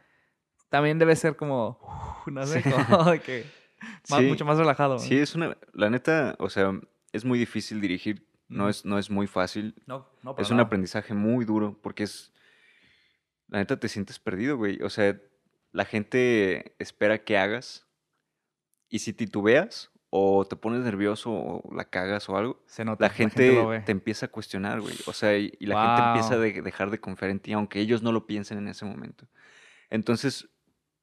Speaker 1: también debe ser como, no sé, como que *laughs* *laughs* mucho más relajado.
Speaker 2: Sí, es una, la neta, o sea, es muy difícil dirigir, no, es, no es muy fácil.
Speaker 1: No, no,
Speaker 2: Es un aprendizaje muy duro porque es, la neta te sientes perdido, güey. O sea, la gente espera que hagas y si titubeas o te pones nervioso o la cagas o algo,
Speaker 1: Se nota,
Speaker 2: la gente, te empieza a cuestionar, güey. O sea, y, y la gente empieza a de- dejar de confiar en ti, aunque ellos no lo piensen en ese momento. Entonces,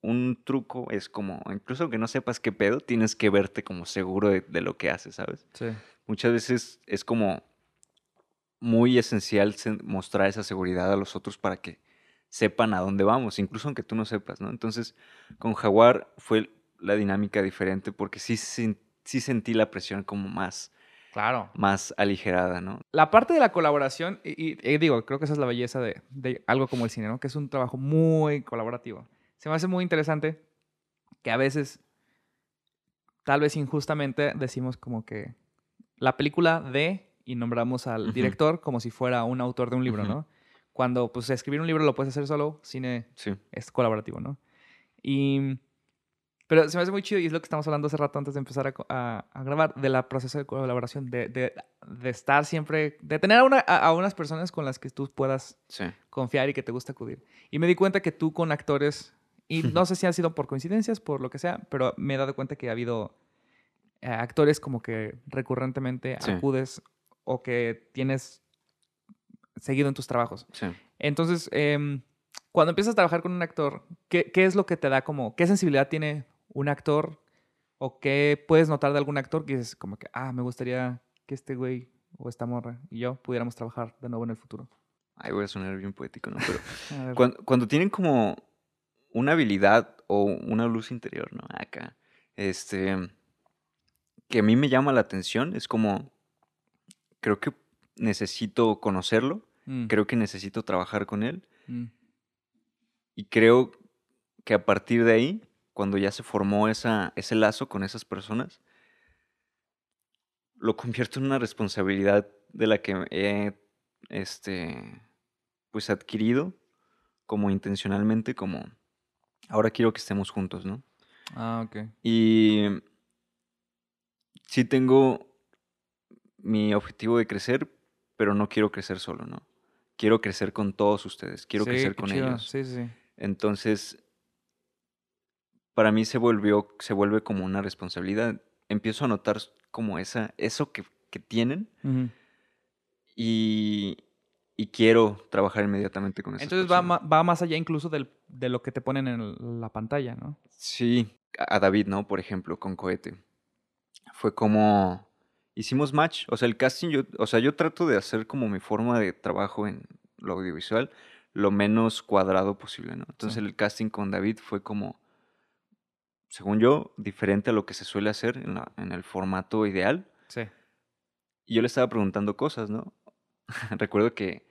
Speaker 2: un truco es como, incluso aunque no sepas qué pedo, tienes que verte como seguro de, de lo que haces, ¿sabes?
Speaker 1: Sí.
Speaker 2: Muchas veces es como muy esencial sen- mostrar esa seguridad a los otros para que sepan a dónde vamos, incluso aunque tú no sepas, ¿no? Entonces, con Jaguar fue la dinámica diferente porque sí, sí sentí la presión como más,
Speaker 1: Claro.
Speaker 2: más aligerada, ¿no?
Speaker 1: La parte de la colaboración, y, y- y digo, creo que esa es la belleza de, de algo como el cine, ¿no? Que es un trabajo muy colaborativo. Se me hace muy interesante que a veces, tal vez injustamente, decimos como que la película de y nombramos al director como si fuera un autor de un libro. ¿no? Cuando, pues, escribir un libro lo puedes hacer solo, cine
Speaker 2: Sí.
Speaker 1: es colaborativo, ¿no? Y... Pero se me hace muy chido y es lo que estamos hablando hace rato antes de empezar a, a- a grabar, de la proceso de colaboración, de, de- de estar siempre, de tener a, una- a- a unas personas con las que tú puedas
Speaker 2: Sí.
Speaker 1: confiar y que te gusta acudir. Y me di cuenta que tú con actores, y no sé si ha sido por coincidencias, por lo que sea, pero me he dado cuenta que ha habido eh, actores como que recurrentemente
Speaker 2: Sí.
Speaker 1: acudes o que tienes seguido en tus trabajos.
Speaker 2: Sí.
Speaker 1: Entonces, em, cuando empiezas a trabajar con un actor, ¿qué, qué es lo que te da como, qué sensibilidad tiene un actor o qué puedes notar de algún actor que dices como que, ah, me gustaría que este güey o esta morra y yo pudiéramos trabajar de nuevo en el futuro?
Speaker 2: Ay, voy a sonar bien poético, ¿no? Pero *laughs* cuando, cuando tienen como una habilidad o una luz interior, ¿no? Acá. Este. Que a mí me llama la atención. Es como. Creo que necesito conocerlo.
Speaker 1: Mm,
Speaker 2: Creo que necesito trabajar con él.
Speaker 1: mm,
Speaker 2: Y creo que a partir de ahí, cuando ya se formó esa, ese lazo con esas personas, lo convierto en una responsabilidad de la que he este, pues adquirido como intencionalmente, como ahora quiero que estemos juntos, ¿no?
Speaker 1: Ah, ok.
Speaker 2: Y sí tengo mi objetivo de crecer, pero no quiero crecer solo, ¿no? Quiero crecer con todos ustedes, quiero
Speaker 1: Sí,
Speaker 2: crecer con
Speaker 1: chido.
Speaker 2: ellos.
Speaker 1: Sí, sí.
Speaker 2: Entonces, para mí se volvió, se vuelve como una responsabilidad. Empiezo a notar como esa, eso que, que tienen y, y quiero trabajar inmediatamente con eso.
Speaker 1: Entonces va, va más allá incluso del- de lo que te ponen en la pantalla, ¿no?
Speaker 2: Sí, a a David, ¿no? Por ejemplo, con Cohete. Fue como, hicimos match, o sea, el casting, yo, o sea, yo trato de hacer como mi forma de trabajo en lo audiovisual lo menos cuadrado posible, ¿no? Entonces
Speaker 1: Sí.
Speaker 2: el casting con David fue como, según yo, diferente a lo que se suele hacer en, la- en el formato ideal.
Speaker 1: Sí.
Speaker 2: Y yo le estaba preguntando cosas, ¿no? *laughs* Recuerdo que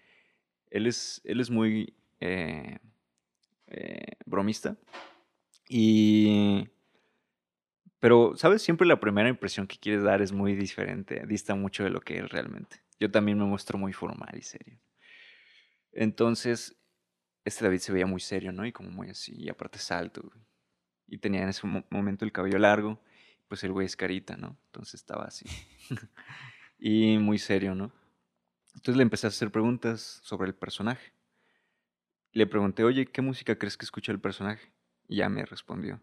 Speaker 2: él es, él es muy eh, eh, bromista. Y... Pero, ¿sabes? Siempre la primera impresión que quieres dar es muy diferente, dista mucho de lo que es realmente. Yo también me muestro muy formal y serio. Entonces, este David se veía muy serio, ¿no? Y como muy así, y aparte es alto. Y tenía en ese mo- momento el cabello largo, pues el güey es carita, ¿no? Entonces estaba así. *laughs* y muy serio, ¿no? Entonces le empecé a hacer preguntas sobre el personaje. Le pregunté, oye, ¿qué música crees que escucha el personaje? Y ya me respondió.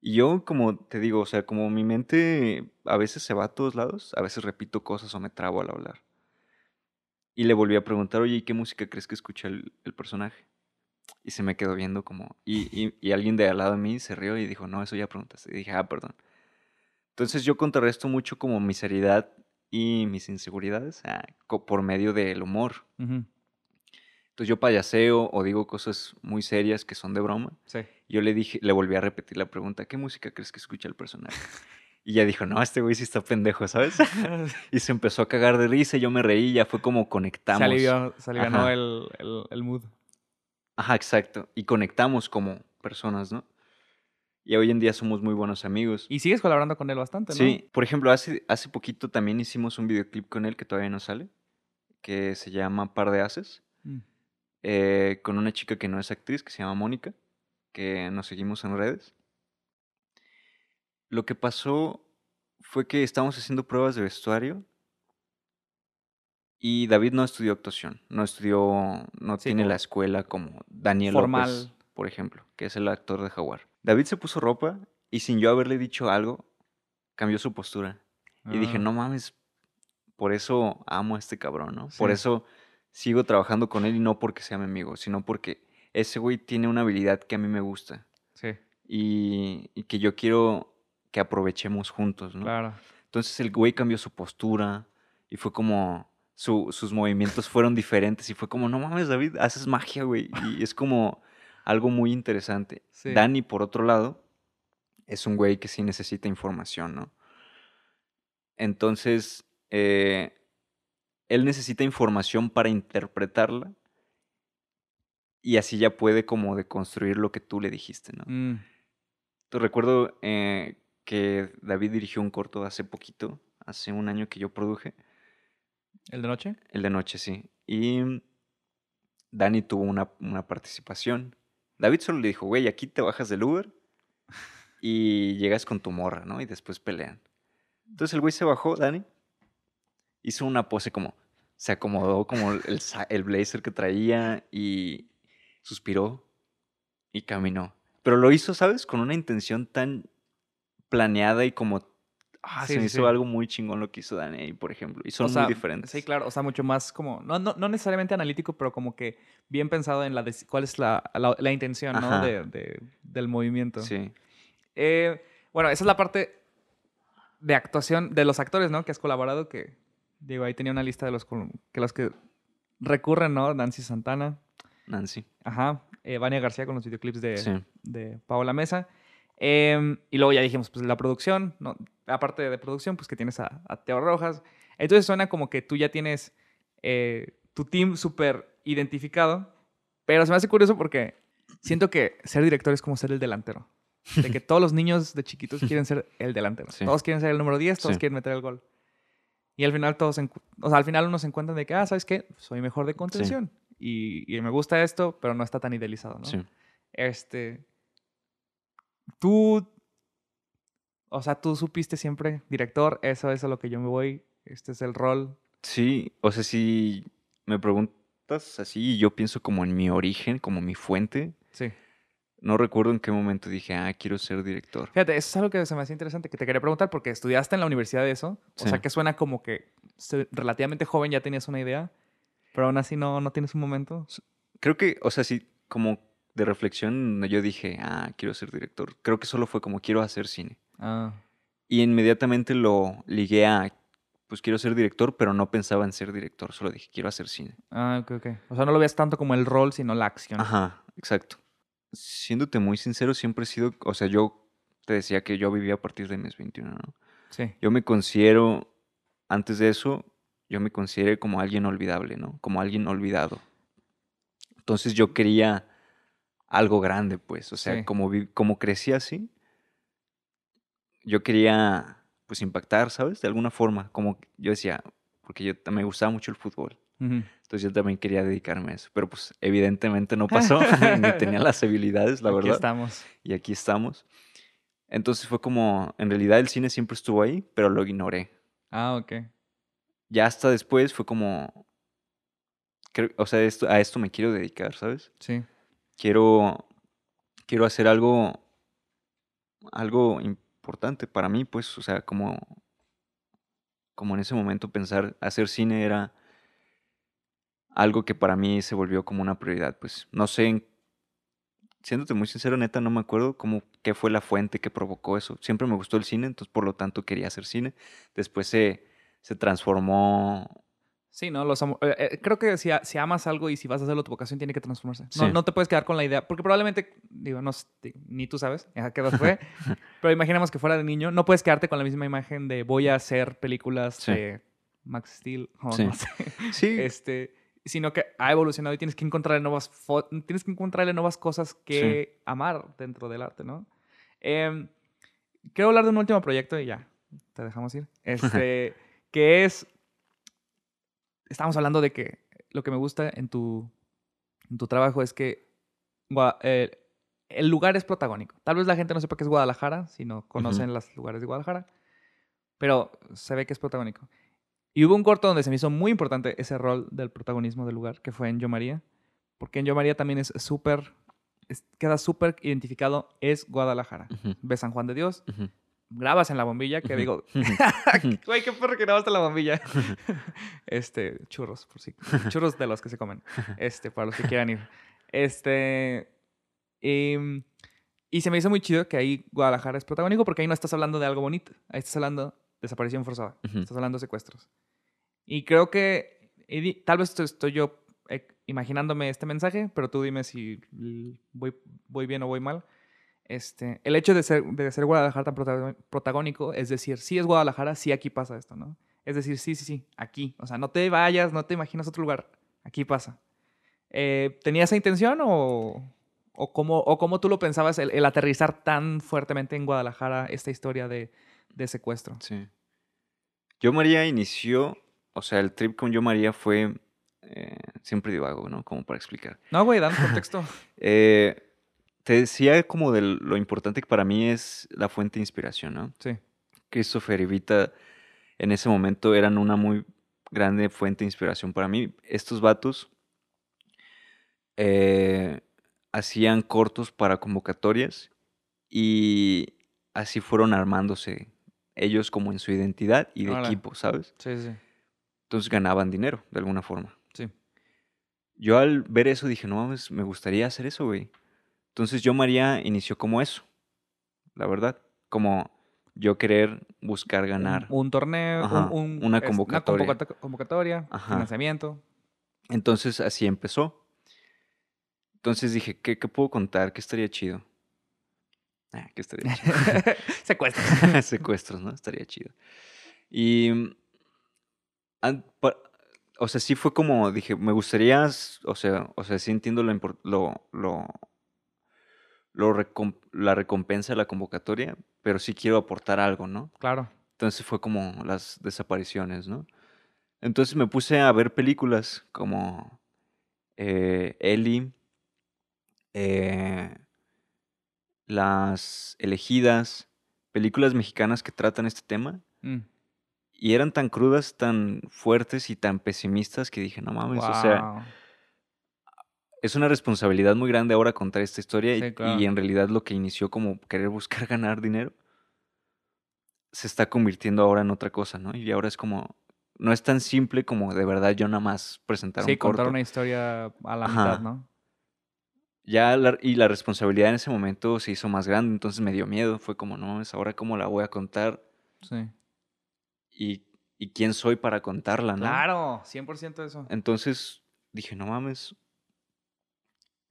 Speaker 2: Y yo, como te digo, o sea, como mi mente a veces se va a todos lados, a veces repito cosas o me trabo al hablar. Y le volví a preguntar, oye, ¿y qué música crees que escucha el, personaje? Y se me quedó viendo como... Y, y- y alguien de al lado de mí se rió y dijo, no, eso ya preguntaste. Y dije, ah, perdón. Entonces yo contrarresto mucho como mi seriedad y mis inseguridades ah, por medio del humor.
Speaker 1: Ujú.
Speaker 2: Entonces yo payaseo o digo cosas muy serias que son de broma.
Speaker 1: Sí.
Speaker 2: Yo le dije, le volví a repetir la pregunta, ¿qué música crees que escucha el personaje? *laughs* Y ya dijo, no, este güey sí está pendejo, ¿sabes? *laughs* y se empezó a cagar de risa, yo me reí, ya fue como conectamos.
Speaker 1: Se alivianó
Speaker 2: Ajá.
Speaker 1: el, el, el mood.
Speaker 2: Ajá, exacto. Y conectamos como personas, ¿no? Y hoy en día somos muy buenos amigos.
Speaker 1: Y sigues colaborando con él bastante, ¿no?
Speaker 2: Sí, por ejemplo, hace, hace poquito también hicimos un videoclip con él que todavía no sale, que se llama Par de Haces,
Speaker 1: Mm.
Speaker 2: eh, con una chica que no es actriz, que se llama Mónica, que nos seguimos en redes. lo que pasó fue que estábamos haciendo pruebas de vestuario y David no estudió actuación, no estudió, no tiene la escuela como Daniel López, por ejemplo, que es el actor de Jaguar. David se puso ropa y sin yo haberle dicho algo, cambió su postura. Y dije, ah. no mames, por eso amo a este cabrón, ¿no? Por eso sigo trabajando con él y no porque sea mi amigo, sino porque ese güey tiene una habilidad que a mí me gusta.
Speaker 1: Sí.
Speaker 2: Y, y que yo quiero que aprovechemos juntos, ¿no?
Speaker 1: Claro.
Speaker 2: Entonces el güey cambió su postura y fue como, sus movimientos fueron diferentes y fue como, no mames, David, haces magia, güey. Y es como algo muy interesante. Dani, por otro lado, es un güey que sí necesita información, ¿no? Entonces, eh, él necesita información para interpretarla y así ya puede como deconstruir lo que tú le dijiste, ¿no? Mm. Te recuerdo eh, que David dirigió un corto hace poquito, hace un año que yo produje.
Speaker 1: ¿El de noche?
Speaker 2: El de noche, sí. Y Dani tuvo una, una participación. David solo le dijo, güey, aquí te bajas del Uber y llegas con tu morra, ¿no? Y después pelean. Entonces el güey se bajó, Dani, hizo una pose como, se acomodó como el, el blazer que traía y suspiró y caminó. Pero lo hizo, ¿sabes? Con una intención tan planeada y como ah, se hizo algo muy chingón lo que hizo Dani, por ejemplo. Y son muy diferentes.
Speaker 1: Sí, claro. O sea, mucho más como, no, no, no necesariamente analítico, pero como que bien pensado en la cuál es la, la, intención, ¿no? De, del movimiento.
Speaker 2: Sí.
Speaker 1: Eh, bueno, esa es la parte de actuación de los actores, ¿no? Que has colaborado, que digo, ahí tenía una lista de los que los que recurren, ¿no? Nancy Santana.
Speaker 2: Nancy.
Speaker 1: Ajá. Eh, Vania García con los videoclips de, de Paola Mesa. Em, y luego ya dijimos, pues la producción, ¿no? Aparte de producción, pues que tienes a, Teo Rojas. Entonces suena como que tú ya tienes eh, tu team súper identificado, pero se me hace curioso porque siento que ser director es como ser el delantero. De que *laughs* todos los niños de chiquitos quieren ser el delantero. Todos quieren ser el número 10, todos quieren meter el gol. Y al final todos, o sea, al final uno se encuentra de que, ah, ¿sabes qué? Soy mejor de contención. Y, y, me gusta esto, pero no está tan idealizado, ¿no? Este, tú, o sea, tú supiste siempre, director, eso, es a lo que yo me voy, este es el rol.
Speaker 2: Sí, o sea, si me preguntas así, yo pienso como en mi origen, como mi fuente.
Speaker 1: Sí.
Speaker 2: No recuerdo en qué momento dije, ah, quiero ser director.
Speaker 1: Fíjate, eso es algo que se me hace interesante, que te quería preguntar, porque estudiaste en la universidad de eso. O sea, que suena como que relativamente joven ya tenías una idea, pero aún así no, no tienes un momento.
Speaker 2: Creo que, o sea, sí, como de reflexión yo dije, ah, quiero ser director. Creo que solo fue como quiero hacer cine.
Speaker 1: Ah.
Speaker 2: Y inmediatamente lo ligué a, pues quiero ser director, pero no pensaba en ser director, solo dije, quiero hacer cine.
Speaker 1: Ah, ok, ok. O sea, no lo veas tanto como el rol, sino la acción.
Speaker 2: Ajá, exacto. Siéndote muy sincero, siempre he sido, o sea, yo te decía que yo vivía a partir de mis 21, ¿no?
Speaker 1: Sí.
Speaker 2: Yo me considero, antes de eso, yo me consideré como alguien olvidable, ¿no? Como alguien olvidado. Entonces yo quería algo grande, pues. O sea, como, como crecí así, yo quería, pues, impactar, ¿sabes? De alguna forma. Como yo decía, porque yo me gustaba mucho el fútbol. Entonces yo también quería dedicarme a eso. Pero, pues, evidentemente no *laughs* pasó. *laughs* ni tenía las habilidades, la verdad. Aquí
Speaker 1: estamos.
Speaker 2: Y aquí estamos. Entonces fue como, en realidad el cine siempre estuvo ahí, pero lo ignoré.
Speaker 1: Ah, ok.
Speaker 2: Ya hasta después fue como, o sea, esto, a esto me quiero dedicar, ¿sabes?
Speaker 1: Sí
Speaker 2: quiero, quiero hacer algo, algo importante para mí, pues, o sea, como, como en ese momento pensar, hacer cine era algo que para mí se volvió como una prioridad, pues, no sé, siéndote muy sincero, neta, no me acuerdo cómo, qué fue la fuente que provocó eso. Siempre me gustó el cine, entonces por lo tanto quería hacer cine. Después se, se transformó
Speaker 1: Sí, ¿no? Los eh, eh, creo que si, si, amas algo y si vas a hacerlo, tu vocación tiene que transformarse. No, no te puedes quedar con la idea, porque probablemente, digo, no, ni tú sabes a qué edad fue, *laughs* pero imaginemos que fuera de niño, no puedes quedarte con la misma imagen de voy a hacer películas de Max Steel o no sé.
Speaker 2: Sí.
Speaker 1: Este, sino que ha evolucionado y tienes que encontrarle nuevas, tienes que encontrarle nuevas cosas que amar dentro del arte, ¿no? Eh, quiero hablar de un último proyecto y ya, te dejamos ir. *laughs* Este, que es estamos hablando de que lo que me gusta en tu, en tu trabajo es que eh, el lugar es protagónico. Tal vez la gente no sepa que es Guadalajara, si no conocen los lugares de Guadalajara, pero se ve que es protagónico. Y hubo un corto donde se me hizo muy importante ese rol del protagonismo del lugar, que fue en Yo María, porque en Yo María también es súper, queda súper identificado, es Guadalajara. Ves San Juan de Dios, grabas en la bombilla, que digo, *laughs* *laughs* güey, qué perro que grabaste en la bombilla. *laughs* este, churros, por si, churros de los que se comen, este, para los que quieran ir. Este, em, y se me hizo muy chido que ahí Guadalajara es protagónico porque ahí no estás hablando de algo bonito, ahí estás hablando de desaparición forzada, estás hablando de secuestros. Y creo que, tal vez estoy yo eh, imaginándome este mensaje, pero tú dime si voy, voy bien o voy mal. Este, el hecho de ser, de ser Guadalajara tan protagónico es decir, sí es Guadalajara, sí aquí pasa esto, ¿no? Es decir, sí, sí, sí, aquí. O sea, no te vayas, no te imaginas otro lugar, aquí pasa. Eh, ¿Tenía esa intención o, o, cómo, o cómo tú lo pensabas, el, aterrizar tan fuertemente en Guadalajara esta historia de, de secuestro?
Speaker 2: Sí. Yo María inició, o sea, el trip con Yo María fue, eh, siempre digo algo, ¿no? Como para explicar.
Speaker 1: No, güey, dan *laughs* contexto.
Speaker 2: eh, te decía como de lo importante que para mí es la fuente de inspiración, ¿no?
Speaker 1: Sí.
Speaker 2: Christopher y Vita en ese momento eran una muy grande fuente de inspiración para mí. Estos vatos eh, hacían cortos para convocatorias y así fueron armándose ellos como en su identidad y de equipo, ¿sabes?
Speaker 1: Sí, sí.
Speaker 2: Entonces ganaban dinero de alguna forma.
Speaker 1: Sí.
Speaker 2: Yo al ver eso dije, no mames, me gustaría hacer eso, güey. Entonces yo María inició como eso, la verdad, como yo querer buscar ganar.
Speaker 1: Un, torneo,
Speaker 2: una convocatoria.
Speaker 1: Una convocatoria, financiamiento.
Speaker 2: Entonces así empezó. Entonces dije, ¿qué, ¿qué, puedo contar? ¿Qué estaría chido? Ah, ¿qué estaría chido? *laughs*
Speaker 1: Secuestros. *laughs*
Speaker 2: Secuestros, ¿no? Estaría chido. Y... O sea, sí fue como, dije, me gustaría, o sea, o sea sí entiendo lo, lo, la recompensa de la convocatoria, pero sí quiero aportar algo, ¿no?
Speaker 1: Claro.
Speaker 2: Entonces fue como las desapariciones, ¿no? Entonces me puse a ver películas como eh, Ellie, eh, Las Elegidas, películas mexicanas que tratan este tema. Mm. Y eran tan crudas, tan fuertes y tan pesimistas que dije, no mames, o sea, es una responsabilidad muy grande ahora contar esta historia y, en realidad lo que inició como querer buscar *laughs* ganar dinero se está convirtiendo ahora en otra cosa, ¿no? Y ahora es como, no es tan simple como de verdad yo nada más presentar
Speaker 1: un
Speaker 2: corto.
Speaker 1: contar una historia a la mitad, ¿no?
Speaker 2: Ya, y la responsabilidad en ese momento se hizo más grande, entonces me dio miedo. Fue como, no, es ahora cómo la voy a contar.
Speaker 1: Sí.
Speaker 2: Y, y quién soy para contarla, ¿no?
Speaker 1: Claro, 100% eso.
Speaker 2: Entonces dije, no mames,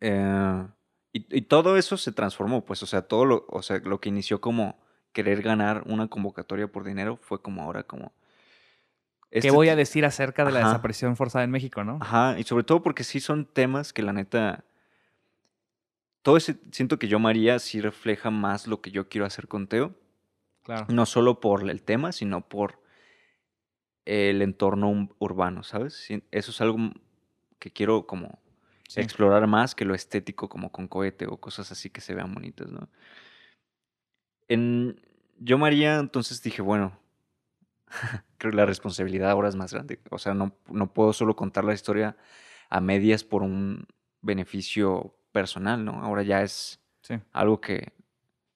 Speaker 2: eh, y, todo eso se transformó, pues, o sea, todo lo, o sea, lo que inició como querer ganar una convocatoria por dinero fue como ahora como...
Speaker 1: ¿Qué este voy a decir acerca de la desaparición forzada en México, no?
Speaker 2: Ajá, y sobre todo porque sí son temas que la neta... Todo ese, siento que yo María sí refleja más lo que yo quiero hacer con Teo.
Speaker 1: Claro.
Speaker 2: No solo por el tema, sino por el entorno urbano, ¿sabes? Eso es algo que quiero como explorar más que lo estético como con cohete o cosas así que se vean bonitas, ¿no? En Yo María, entonces dije, bueno, *laughs* creo que la responsabilidad ahora es más grande. O sea, no, no puedo solo contar la historia a medias por un beneficio personal, ¿no? Ahora ya es algo que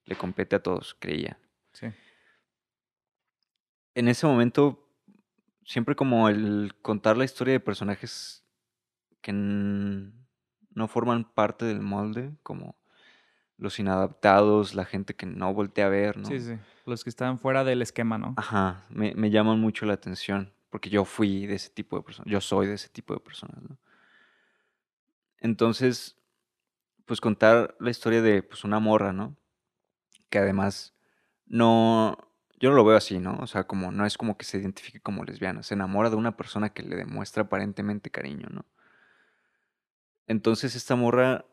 Speaker 2: le compete a todos, creía.
Speaker 1: Sí.
Speaker 2: En ese momento, siempre como el contar la historia de personajes que no forman parte del molde, como los inadaptados, la gente que no voltea a ver, ¿no?
Speaker 1: Sí, sí, los que están fuera del esquema, ¿no?
Speaker 2: Ajá, me, me llaman mucho la atención, porque yo fui de ese tipo de personas, yo soy de ese tipo de personas, ¿no? Entonces, pues contar la historia de pues, una morra, ¿no? Que además no, yo no lo veo así, ¿no? O sea, como no es como que se identifique como lesbiana, se enamora de una persona que le demuestra aparentemente cariño, ¿no? Entonces esta morra,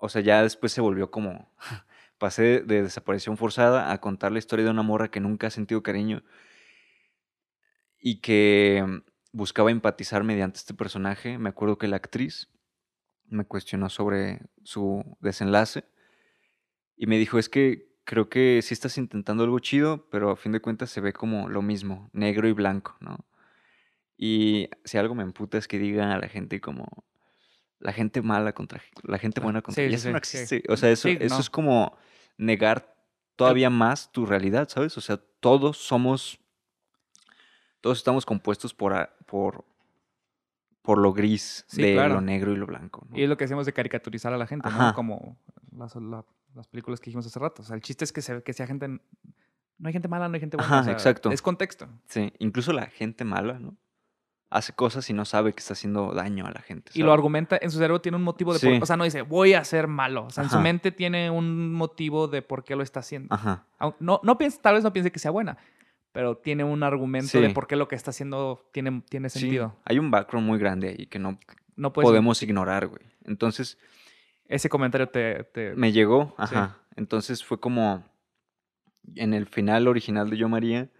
Speaker 2: o sea, ya después se volvió como, *laughs* pasé de desaparición forzada a contar la historia de una morra que nunca ha sentido cariño y que buscaba empatizar mediante este personaje. Me acuerdo que la actriz me cuestionó sobre su desenlace y me dijo, es que creo que sí estás intentando algo chido, pero a fin de cuentas se ve como lo mismo, negro y blanco, ¿no? Y si algo me emputa es que digan a la gente como la gente mala contra la gente buena contra
Speaker 1: Sí,
Speaker 2: y eso
Speaker 1: sí,
Speaker 2: no
Speaker 1: sí.
Speaker 2: existe. O sea, eso,
Speaker 1: Sí,
Speaker 2: eso
Speaker 1: no.
Speaker 2: es como negar todavía más tu realidad, ¿sabes? O sea, todos somos, todos estamos compuestos por, por, por lo gris de
Speaker 1: claro.
Speaker 2: lo negro y lo blanco. ¿no?
Speaker 1: Y es lo que hacemos de caricaturizar a la gente, ¿no? Como las, la- las películas que dijimos hace rato. O sea, el chiste es que, se, que sea gente... No hay gente mala, no hay gente buena.
Speaker 2: Ajá,
Speaker 1: o sea,
Speaker 2: exacto.
Speaker 1: Es contexto.
Speaker 2: Sí, incluso la gente mala, ¿no? Hace cosas y no sabe que está haciendo daño a la gente.
Speaker 1: Y lo argumenta, en su cerebro tiene un motivo de...
Speaker 2: Sí.
Speaker 1: por- o sea, no dice, voy a ser malo. O sea, en su mente tiene un motivo de por qué lo está haciendo.
Speaker 2: Ajá.
Speaker 1: No, no piensa, tal vez no piense que sea buena, pero tiene un argumento de
Speaker 2: Sí.
Speaker 1: por qué lo que está haciendo tiene, tiene
Speaker 2: Sí,
Speaker 1: sentido.
Speaker 2: hay un background muy grande ahí que no
Speaker 1: No
Speaker 2: podemos ignorar, güey. Entonces,
Speaker 1: Ese comentario te... te-
Speaker 2: me llegó, ajá. Entonces fue como en el final original de Yo María,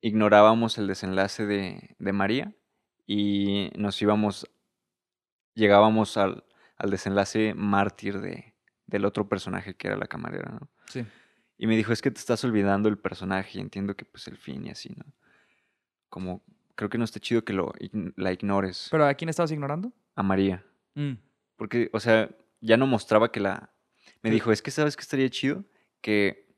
Speaker 2: ignorábamos el desenlace de, de María y nos íbamos, llegábamos al, al desenlace mártir de, del otro personaje que era la camarera, ¿no?
Speaker 1: sí.
Speaker 2: Y me dijo, es que te estás olvidando el personaje y entiendo que pues el fin y así, ¿no? Como, creo que no está chido que lo, la ignores
Speaker 1: ¿Pero a quién estabas ignorando?
Speaker 2: a María.
Speaker 1: Mm.
Speaker 2: Porque, o sea, ya no mostraba que la... Me
Speaker 1: Sí.
Speaker 2: dijo, es que sabes que estaría chido que...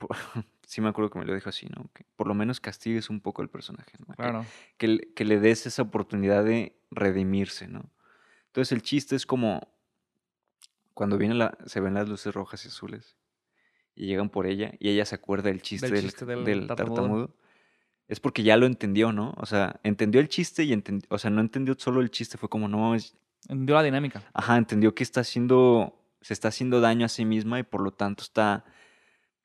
Speaker 2: *laughs* sí me acuerdo que me lo dijo así, ¿no? Que por lo menos castigues un poco al personaje, ¿no? Que-
Speaker 1: Claro.
Speaker 2: Que, le- que le des esa oportunidad de redimirse, ¿no? Entonces el chiste es como cuando viene la, se ven las luces rojas y azules y llegan por ella y ella se acuerda del chiste
Speaker 1: Del
Speaker 2: del,
Speaker 1: chiste del
Speaker 2: del
Speaker 1: tartamudo.
Speaker 2: tartamudo. Es porque ya lo entendió, ¿no? O sea, entendió el chiste y entendió, o sea, no entendió solo el chiste, fue como, no
Speaker 1: Dio la dinámica.
Speaker 2: Ajá, entendió que está haciendo, se está haciendo daño a sí misma y por lo tanto está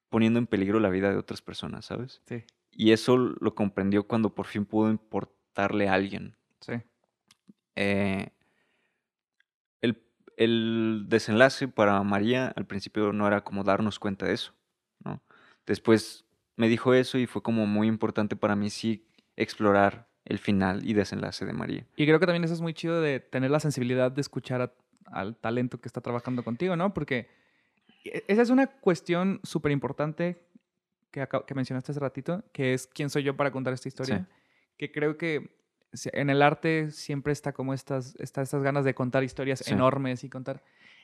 Speaker 2: poniendo en peligro la vida de otras personas, ¿sabes?
Speaker 1: Sí,
Speaker 2: Y eso lo comprendió cuando por fin pudo importarle a alguien.
Speaker 1: sí.
Speaker 2: Eh, el, el desenlace para María al principio no era como darnos cuenta de eso, ¿no? Después me dijo eso y fue como muy importante para mí sí explorar el final y desenlace de María.
Speaker 1: Y creo que también eso es muy chido de tener la sensibilidad de escuchar a- al talento que está trabajando contigo, ¿no? Porque esa es una cuestión súper importante que, que mencionaste hace ratito, que es quién soy yo para contar esta historia. Que creo que en el arte siempre está como estas, está estas ganas de contar historias
Speaker 2: Sí.
Speaker 1: enormes y contar.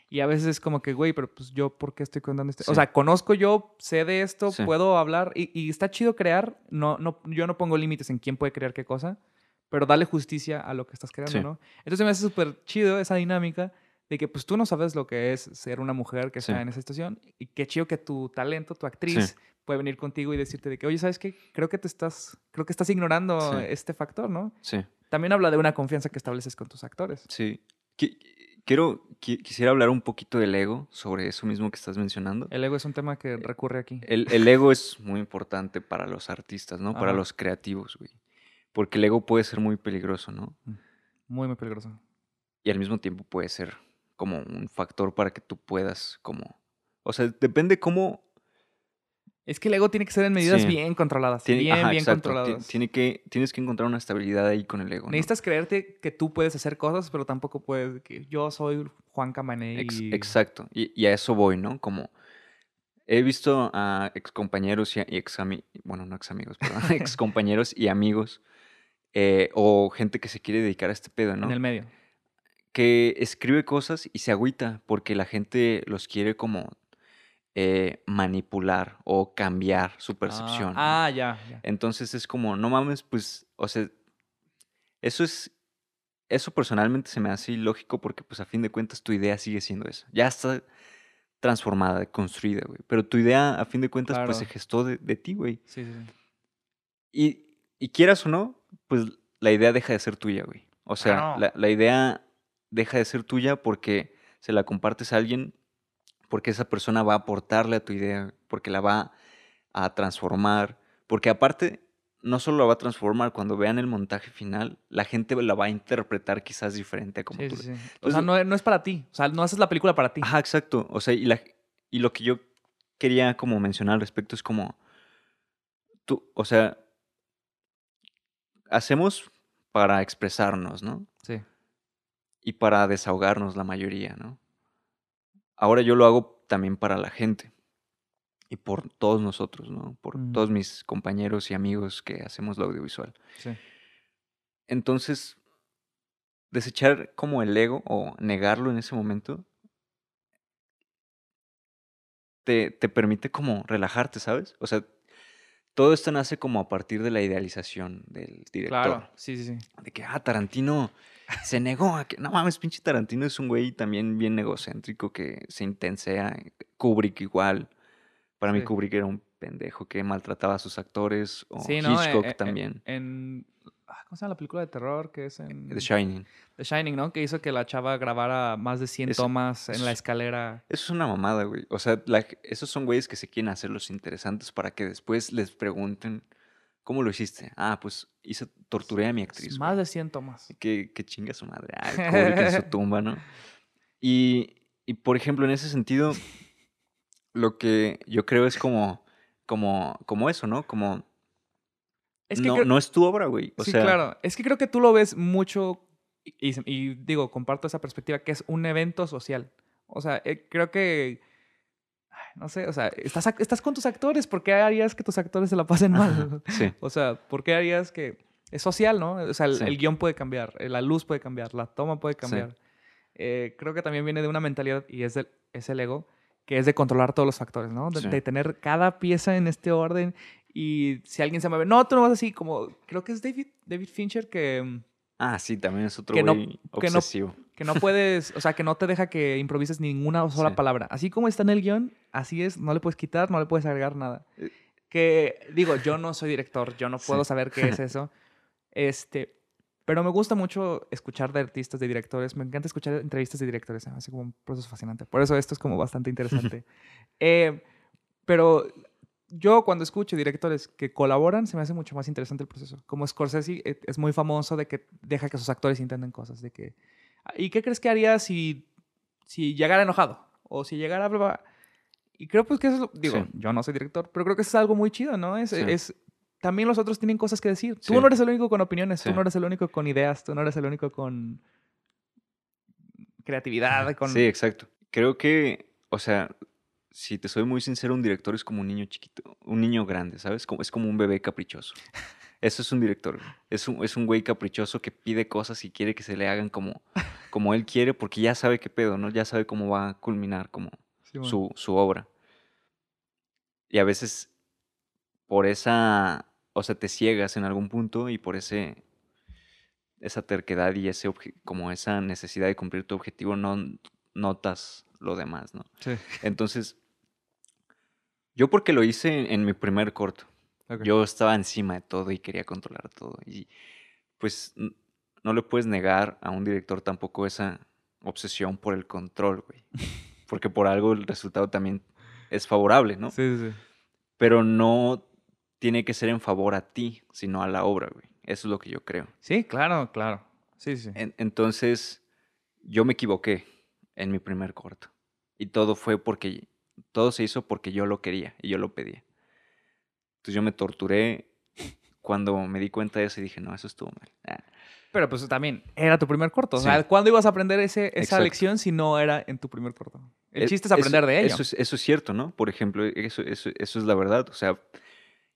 Speaker 1: Y a veces es como que, güey, pero pues yo, ¿por qué estoy contando esto? O
Speaker 2: Sí.
Speaker 1: sea, conozco yo, sé de esto,
Speaker 2: Sí.
Speaker 1: puedo hablar y, y está chido crear. No, no, yo no pongo límites en quién puede crear qué cosa, pero darle justicia a lo que estás creando. ¿no? Entonces me hace súper chido esa dinámica de que pues tú no sabes lo que es ser una mujer que
Speaker 2: Sí.
Speaker 1: está en esa situación y qué chido que tu talento, tu actriz puede venir contigo y decirte de que, oye, ¿sabes qué? Creo que te estás, creo que estás ignorando
Speaker 2: Sí.
Speaker 1: este factor, ¿no?
Speaker 2: Sí.
Speaker 1: También habla de una confianza que estableces con tus actores.
Speaker 2: Sí. Qui- Quiero, qui- quisiera hablar un poquito del ego sobre eso mismo que estás mencionando.
Speaker 1: El ego es un tema que recurre aquí.
Speaker 2: El, el ego es muy importante para los artistas, ¿no? Para los creativos, güey. Porque el ego puede ser muy peligroso, ¿no?
Speaker 1: Muy, muy peligroso.
Speaker 2: Y al mismo tiempo puede ser como un factor para que tú puedas como... O sea, depende cómo...
Speaker 1: Es que el ego tiene que ser en medidas
Speaker 2: Sí.
Speaker 1: bien controladas.
Speaker 2: tiene-
Speaker 1: bien,
Speaker 2: ajá,
Speaker 1: bien
Speaker 2: exacto,
Speaker 1: controladas.
Speaker 2: Tiene que, tienes que encontrar una estabilidad ahí con el ego, ¿no?
Speaker 1: Necesitas creerte que tú puedes hacer cosas, pero tampoco puedes. Que yo soy Juan Camané
Speaker 2: Ex-
Speaker 1: y.
Speaker 2: exacto. Y, y a eso voy, ¿no? Como he visto a excompañeros y, a- y ex ami- bueno, no ex amigos, perdón, *laughs* *laughs* ex compañeros y amigos eh, o gente que se quiere dedicar a este pedo, ¿no?
Speaker 1: En el medio.
Speaker 2: Que escribe cosas y se agüita porque la gente los quiere como eh, manipular o cambiar su percepción. ¿no?
Speaker 1: Ah, ah, ya, ya.
Speaker 2: Entonces es como, no mames, pues, o sea, eso es, eso personalmente se me hace ilógico porque pues a fin de cuentas tu idea sigue siendo esa. Ya está transformada, construida, güey. Pero tu idea a fin de cuentas pues se gestó de, de ti, güey.
Speaker 1: Sí, sí, sí.
Speaker 2: Y, y quieras o no, pues la idea deja de ser tuya, güey. O sea, la, la idea deja de ser tuya porque se la compartes a alguien, porque esa persona va a aportarle a tu idea, porque la va a transformar, porque aparte, no solo la va a transformar, cuando vean el montaje final, la gente la va a interpretar quizás diferente a como
Speaker 1: Sí,
Speaker 2: tú.
Speaker 1: sí. O sea, no, no es para ti. O sea, no haces la película para ti.
Speaker 2: Ajá, exacto. O sea, y, la, y lo que yo quería como mencionar al respecto es como, tú, o sea, hacemos para expresarnos, ¿no?
Speaker 1: Sí.
Speaker 2: Y para desahogarnos la mayoría, ¿no? Ahora yo lo hago también para la gente y por todos nosotros, ¿no? Por
Speaker 1: Mm.
Speaker 2: todos mis compañeros y amigos que hacemos lo audiovisual.
Speaker 1: Sí.
Speaker 2: Entonces, desechar como el ego o negarlo en ese momento te, te permite como relajarte, ¿sabes? O sea, todo esto nace como a partir de la idealización del director.
Speaker 1: Claro, sí, sí, sí.
Speaker 2: De que, ah, Tarantino se negó a que. No mames, pinche Tarantino es un güey también bien egocéntrico que se intensea. Kubrick igual. Para mí. Kubrick era un pendejo que maltrataba a sus actores. O
Speaker 1: Sí, ¿no?
Speaker 2: Hitchcock
Speaker 1: Eh, eh,
Speaker 2: también.
Speaker 1: En, ah, ¿Cómo se llama la película de terror que es en
Speaker 2: The Shining.
Speaker 1: The Shining, ¿no? Que hizo que la chava grabara más de 100
Speaker 2: Eso-
Speaker 1: tomas en la escalera.
Speaker 2: Eso es una mamada, güey. O sea, la- esos son güeyes que se quieren hacer los interesantes para que después les pregunten, ¿cómo lo hiciste? Ah, pues hice, torturé a mi actriz.
Speaker 1: Más
Speaker 2: güey".
Speaker 1: de 100 tomas.
Speaker 2: Que, que chinga su madre. Ah, el Kubrick en su tumba, ¿no? Y, y, por ejemplo, en ese sentido, lo que yo creo es como, como, como eso, ¿no? Como,
Speaker 1: Es que
Speaker 2: no,
Speaker 1: creo-
Speaker 2: no es tu obra, güey. O
Speaker 1: sí,
Speaker 2: sea,
Speaker 1: claro. Es que creo que tú lo ves mucho, y, y- y digo, comparto esa perspectiva, que es un evento social. O sea, eh, creo que, ay, no sé, o sea, estás, estás con tus actores, ¿por qué harías que tus actores se la pasen mal?
Speaker 2: sí, *laughs*
Speaker 1: o sea, ¿por qué harías que... Es social, ¿no? O sea, el,
Speaker 2: Sí.
Speaker 1: el guion puede cambiar, eh, la luz puede cambiar, la toma puede cambiar. Eh, creo que también viene de una mentalidad, y es, del- es el ego, que es de controlar todos los factores, ¿no? De,
Speaker 2: Sí.
Speaker 1: de tener cada pieza en este orden y si alguien se mueve, no, tú no vas así, como creo que es David, David Fincher que, mm,
Speaker 2: Ah, sí, también es otro
Speaker 1: Que no-
Speaker 2: güey
Speaker 1: que no-
Speaker 2: obsesivo.
Speaker 1: que no puedes, o sea, que no te deja que improvises ninguna sola
Speaker 2: Sí.
Speaker 1: palabra. Así como está en el guion, así es, no le puedes quitar, no le puedes agregar nada.
Speaker 2: Eh.
Speaker 1: Que digo, yo no soy director, yo no puedo
Speaker 2: Sí.
Speaker 1: saber qué es *laughs* eso. Este, pero me gusta mucho escuchar de artistas, de directores. Me encanta escuchar entrevistas de directores. Me hace como un proceso fascinante. Por eso esto es como bastante interesante. *laughs* Eh, pero yo cuando escucho directores que colaboran, se me hace mucho más interesante el proceso. Como Scorsese eh, es muy famoso de que deja que sus actores intenten cosas. De que, ¿Y qué crees que haría si, si llegara enojado? O si llegara... bla, bla? Y creo pues que eso, es digo,
Speaker 2: Sí.
Speaker 1: yo no soy director, pero creo que eso es algo muy chido, ¿no? Es,
Speaker 2: Sí.
Speaker 1: es, también los otros tienen cosas que decir. Tú
Speaker 2: Sí.
Speaker 1: no eres el único con opiniones, tú no eres el único con ideas, tú no eres el único con creatividad, con...
Speaker 2: Sí, exacto. Creo que, o sea, si te soy muy sincero, un director es como un niño chiquito, un niño grande, ¿sabes? Como, es como un bebé caprichoso. Eso es un director. Es un, es un güey caprichoso que pide cosas y quiere que se le hagan como, como él quiere porque ya sabe qué pedo, ¿no? Ya sabe cómo va a culminar como
Speaker 1: Sí, bueno.
Speaker 2: su, su obra. Y a veces por esa, o sea, te ciegas en algún punto y por ese, esa terquedad y ese como esa necesidad de cumplir tu objetivo no notas lo demás, ¿no?
Speaker 1: Sí.
Speaker 2: Entonces, yo porque lo hice en, en mi primer corto, yo estaba encima de todo y quería controlar todo. Y pues no le puedes negar a un director tampoco esa obsesión por el control, güey. *laughs* Porque por algo el resultado también es favorable, ¿no?
Speaker 1: Sí, sí, sí.
Speaker 2: Pero no tiene que ser en favor a ti, sino a la obra, güey. Eso es lo que yo creo.
Speaker 1: Sí, claro, claro. Sí, sí.
Speaker 2: En- entonces, yo me equivoqué en mi primer corto. Y todo fue porque, todo se hizo porque yo lo quería y yo lo pedía. Entonces yo me torturé cuando me di cuenta de eso y dije, no, eso estuvo mal. Ah,
Speaker 1: Pero pues también era tu primer corto. O
Speaker 2: Sí.
Speaker 1: sea, ¿cuándo ibas a aprender ese, esa
Speaker 2: Exacto.
Speaker 1: lección si no era en tu primer corto? El
Speaker 2: e-
Speaker 1: chiste es aprender
Speaker 2: eso-
Speaker 1: de ello.
Speaker 2: Eso es, eso es cierto, ¿no? Por ejemplo, eso, eso, eso es la verdad. O sea,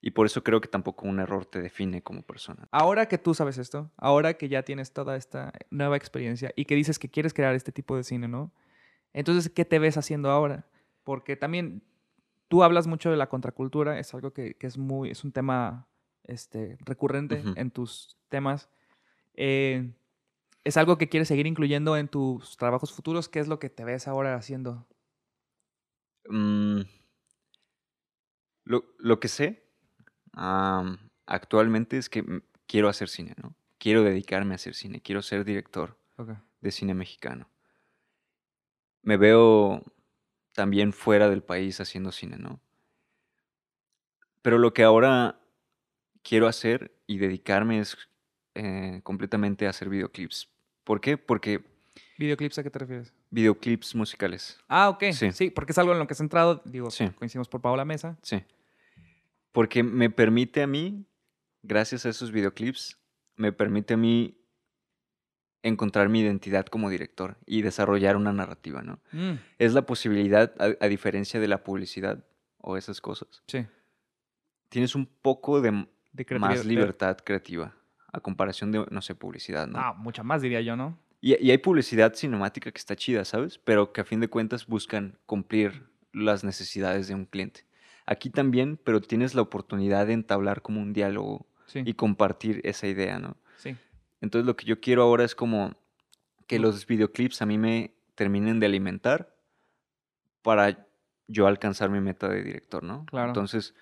Speaker 2: y por eso creo que tampoco un error te define como persona.
Speaker 1: Ahora que tú sabes esto, ahora que ya tienes toda esta nueva experiencia y que dices que quieres crear este tipo de cine, ¿no? Entonces, ¿qué te ves haciendo ahora? Porque también tú hablas mucho de la contracultura, es algo que, que es muy, es un tema este, recurrente en tus temas. Eh, ¿Es algo que quieres seguir incluyendo en tus trabajos futuros? ¿Qué es lo que te ves ahora haciendo?
Speaker 2: Mm, lo, lo que sé actualmente es que quiero hacer cine, ¿no? Quiero dedicarme a hacer cine, quiero ser director de cine mexicano. Me veo también fuera del país haciendo cine, ¿no? Pero lo que ahora quiero hacer y dedicarme es eh, completamente a hacer videoclips. ¿Por qué? Porque
Speaker 1: ¿Videoclips a qué te refieres?
Speaker 2: videoclips musicales.
Speaker 1: Ah, ok. Sí.
Speaker 2: Sí.
Speaker 1: porque es algo en lo que has entrado. Digo,
Speaker 2: Sí.
Speaker 1: coincidimos por Paola Mesa.
Speaker 2: Sí. Porque me permite a mí, gracias a esos videoclips, me permite a mí encontrar mi identidad como director y desarrollar una narrativa, ¿no?
Speaker 1: Mm,
Speaker 2: Es la posibilidad, a, a diferencia de la publicidad o esas cosas,
Speaker 1: sí.
Speaker 2: tienes un poco de más libertad creativa a comparación de, no sé, publicidad, ¿no?
Speaker 1: Ah, mucha más diría yo, ¿no?
Speaker 2: Y, y hay publicidad cinemática que está chida, ¿sabes? Pero que a fin de cuentas buscan cumplir las necesidades de un cliente. Aquí también, pero tienes la oportunidad de entablar como un diálogo
Speaker 1: Sí.
Speaker 2: y compartir esa idea, ¿no?
Speaker 1: sí.
Speaker 2: Entonces lo que yo quiero ahora es como que los videoclips a mí me terminen de alimentar para yo alcanzar mi meta de director, ¿no?
Speaker 1: Claro.
Speaker 2: Entonces,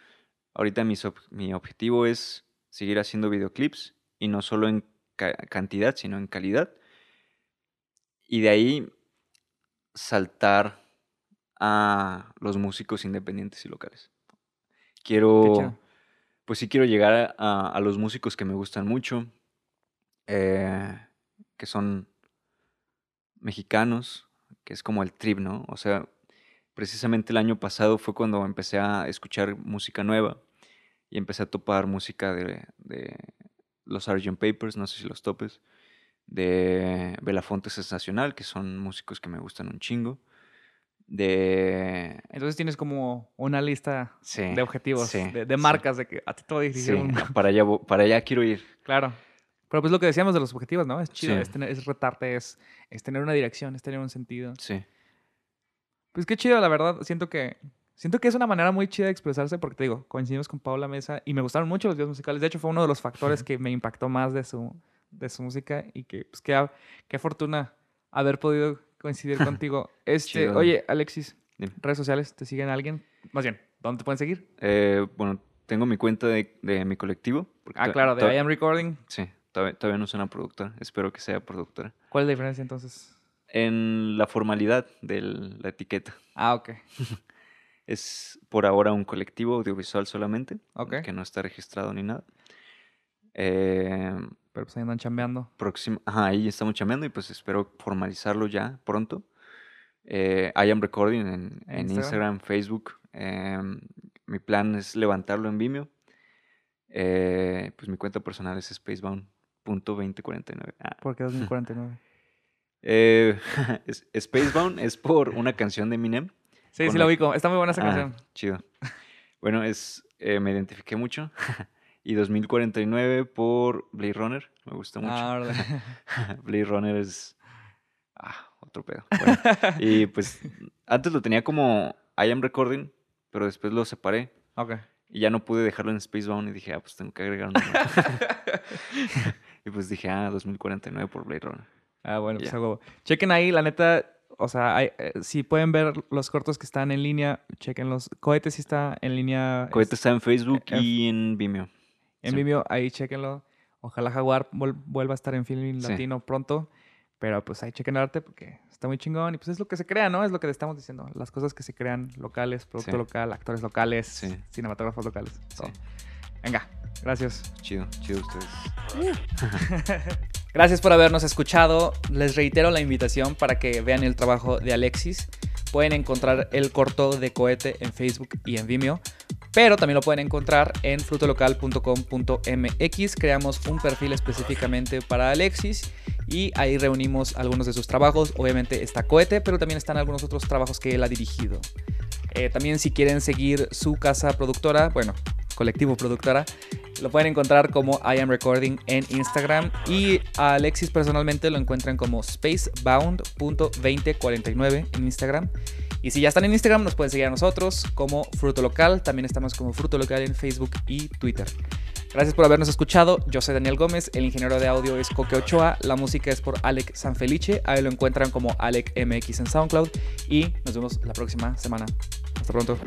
Speaker 2: ahorita ob- mi objetivo es seguir haciendo videoclips y no solo en ca- cantidad, sino en calidad. Y de ahí saltar a los músicos independientes y locales. Quiero, pues sí quiero llegar a los músicos que me gustan mucho, eh, que son mexicanos, que es como el trip, ¿no? O sea, precisamente el año pasado fue cuando empecé a escuchar música nueva y empecé a topar música de, de los Sgt. Papers, no sé si los topes, de Belafonte Sensacional, que son músicos que me gustan un chingo, de...
Speaker 1: Entonces tienes como una lista
Speaker 2: Sí,
Speaker 1: de objetivos,
Speaker 2: sí,
Speaker 1: de, de
Speaker 2: sí.
Speaker 1: marcas, de que a ti te voy a dirigir
Speaker 2: Sí,
Speaker 1: un...
Speaker 2: para allá, para allá quiero ir.
Speaker 1: Claro. Pero pues lo que decíamos de los objetivos, ¿no? Es chido,
Speaker 2: Sí.
Speaker 1: es, tener- es retarte, es, es tener una dirección, es tener un sentido.
Speaker 2: Sí,
Speaker 1: Pues qué chido, la verdad. Siento que siento que es una manera muy chida de expresarse porque te digo, coincidimos con Paula Mesa y me gustaron mucho los videos musicales. De hecho, fue uno de los factores que me impactó más de su, de su música y que, pues, qué, qué fortuna haber podido coincidir *laughs* contigo. Este,
Speaker 2: Chido.
Speaker 1: oye, Alexis,
Speaker 2: Dime.
Speaker 1: redes sociales, ¿te siguen alguien? Más bien, ¿dónde te pueden seguir?
Speaker 2: Eh, bueno, tengo mi cuenta de, de mi colectivo.
Speaker 1: Ah, claro, de I Am Recording.
Speaker 2: Sí, todavía, todavía no soy una productora. Espero que sea productora.
Speaker 1: ¿Cuál es la diferencia entonces?
Speaker 2: En la formalidad de la etiqueta.
Speaker 1: Ah, ok. *laughs*
Speaker 2: Es por ahora un colectivo audiovisual solamente,
Speaker 1: Ok.
Speaker 2: que no está registrado ni nada. Eh,
Speaker 1: Pero pues ahí andan chambeando.
Speaker 2: próximo, ajá, ahí estamos chameando y pues espero formalizarlo ya pronto. Eh, I am recording en,
Speaker 1: ¿En
Speaker 2: en
Speaker 1: Instagram?
Speaker 2: Instagram, Facebook. Em, mi plan es levantarlo en Vimeo. Eh, pues mi cuenta personal es spacebound.2049. Ah,
Speaker 1: ¿Por qué 2049? *laughs*
Speaker 2: eh, *laughs* Spacebound es por una canción de Eminem.
Speaker 1: Sí, sí
Speaker 2: la-
Speaker 1: ubico. Está muy buena esa
Speaker 2: Ah,
Speaker 1: canción.
Speaker 2: chido. Bueno, es, eh, me identifiqué mucho. *laughs* y 2049 por Blade Runner. Me gusta mucho.
Speaker 1: Ah, órale.
Speaker 2: Blade Runner es. Ah, otro pedo. Bueno, y pues antes lo tenía como I am recording, pero después lo separé
Speaker 1: ok.
Speaker 2: y ya no pude dejarlo en Spacebound y dije, ah, pues tengo que agregar uno. Y pues dije, ah, 2049 por Blade Runner.
Speaker 1: Ah, bueno, pues huevo. Chequen ahí, la neta, o sea, hay- eh, si pueden ver los cortos que están en línea, chequen los. Cohetes sí está en línea.
Speaker 2: Cohete está en Facebook y en Vimeo.
Speaker 1: En
Speaker 2: sí.
Speaker 1: Vimeo, ahí chequenlo. Ojalá Jaguar vuelva a estar en Filming
Speaker 2: Sí.
Speaker 1: Latino pronto. Pero pues ahí chequen el arte porque está muy chingón. Y pues es lo que se crea, ¿no? Es lo que le estamos diciendo. Las cosas que se crean locales, producto
Speaker 2: Sí.
Speaker 1: local, actores locales, cinematógrafos locales. Todo. Venga, gracias.
Speaker 2: Chido, chido ustedes. *laughs*
Speaker 1: Gracias por habernos escuchado. Les reitero la invitación para que vean el trabajo de Alexis. Pueden encontrar el corto de cohete en Facebook y en Vimeo. Pero también lo pueden encontrar en frutolocal.com.mx. Creamos un perfil específicamente para Alexis y ahí reunimos algunos de sus trabajos. Obviamente está Cohete, pero también están algunos otros trabajos que él ha dirigido. Eh, también si quieren seguir su casa productora, bueno, colectivo productora, lo pueden encontrar como I Am Recording en Instagram y a Alexis personalmente lo encuentran como spacebound.2049 en Instagram. Y si ya están en Instagram, nos pueden seguir a nosotros como Fruto Local. También estamos como Fruto Local en Facebook y Twitter. Gracias por habernos escuchado. Yo soy Daniel Gómez, el ingeniero de audio es Coque Ochoa, la música es por Alec Sanfelice, ahí lo encuentran como Alec MX en SoundCloud y nos vemos la próxima semana. Hasta pronto.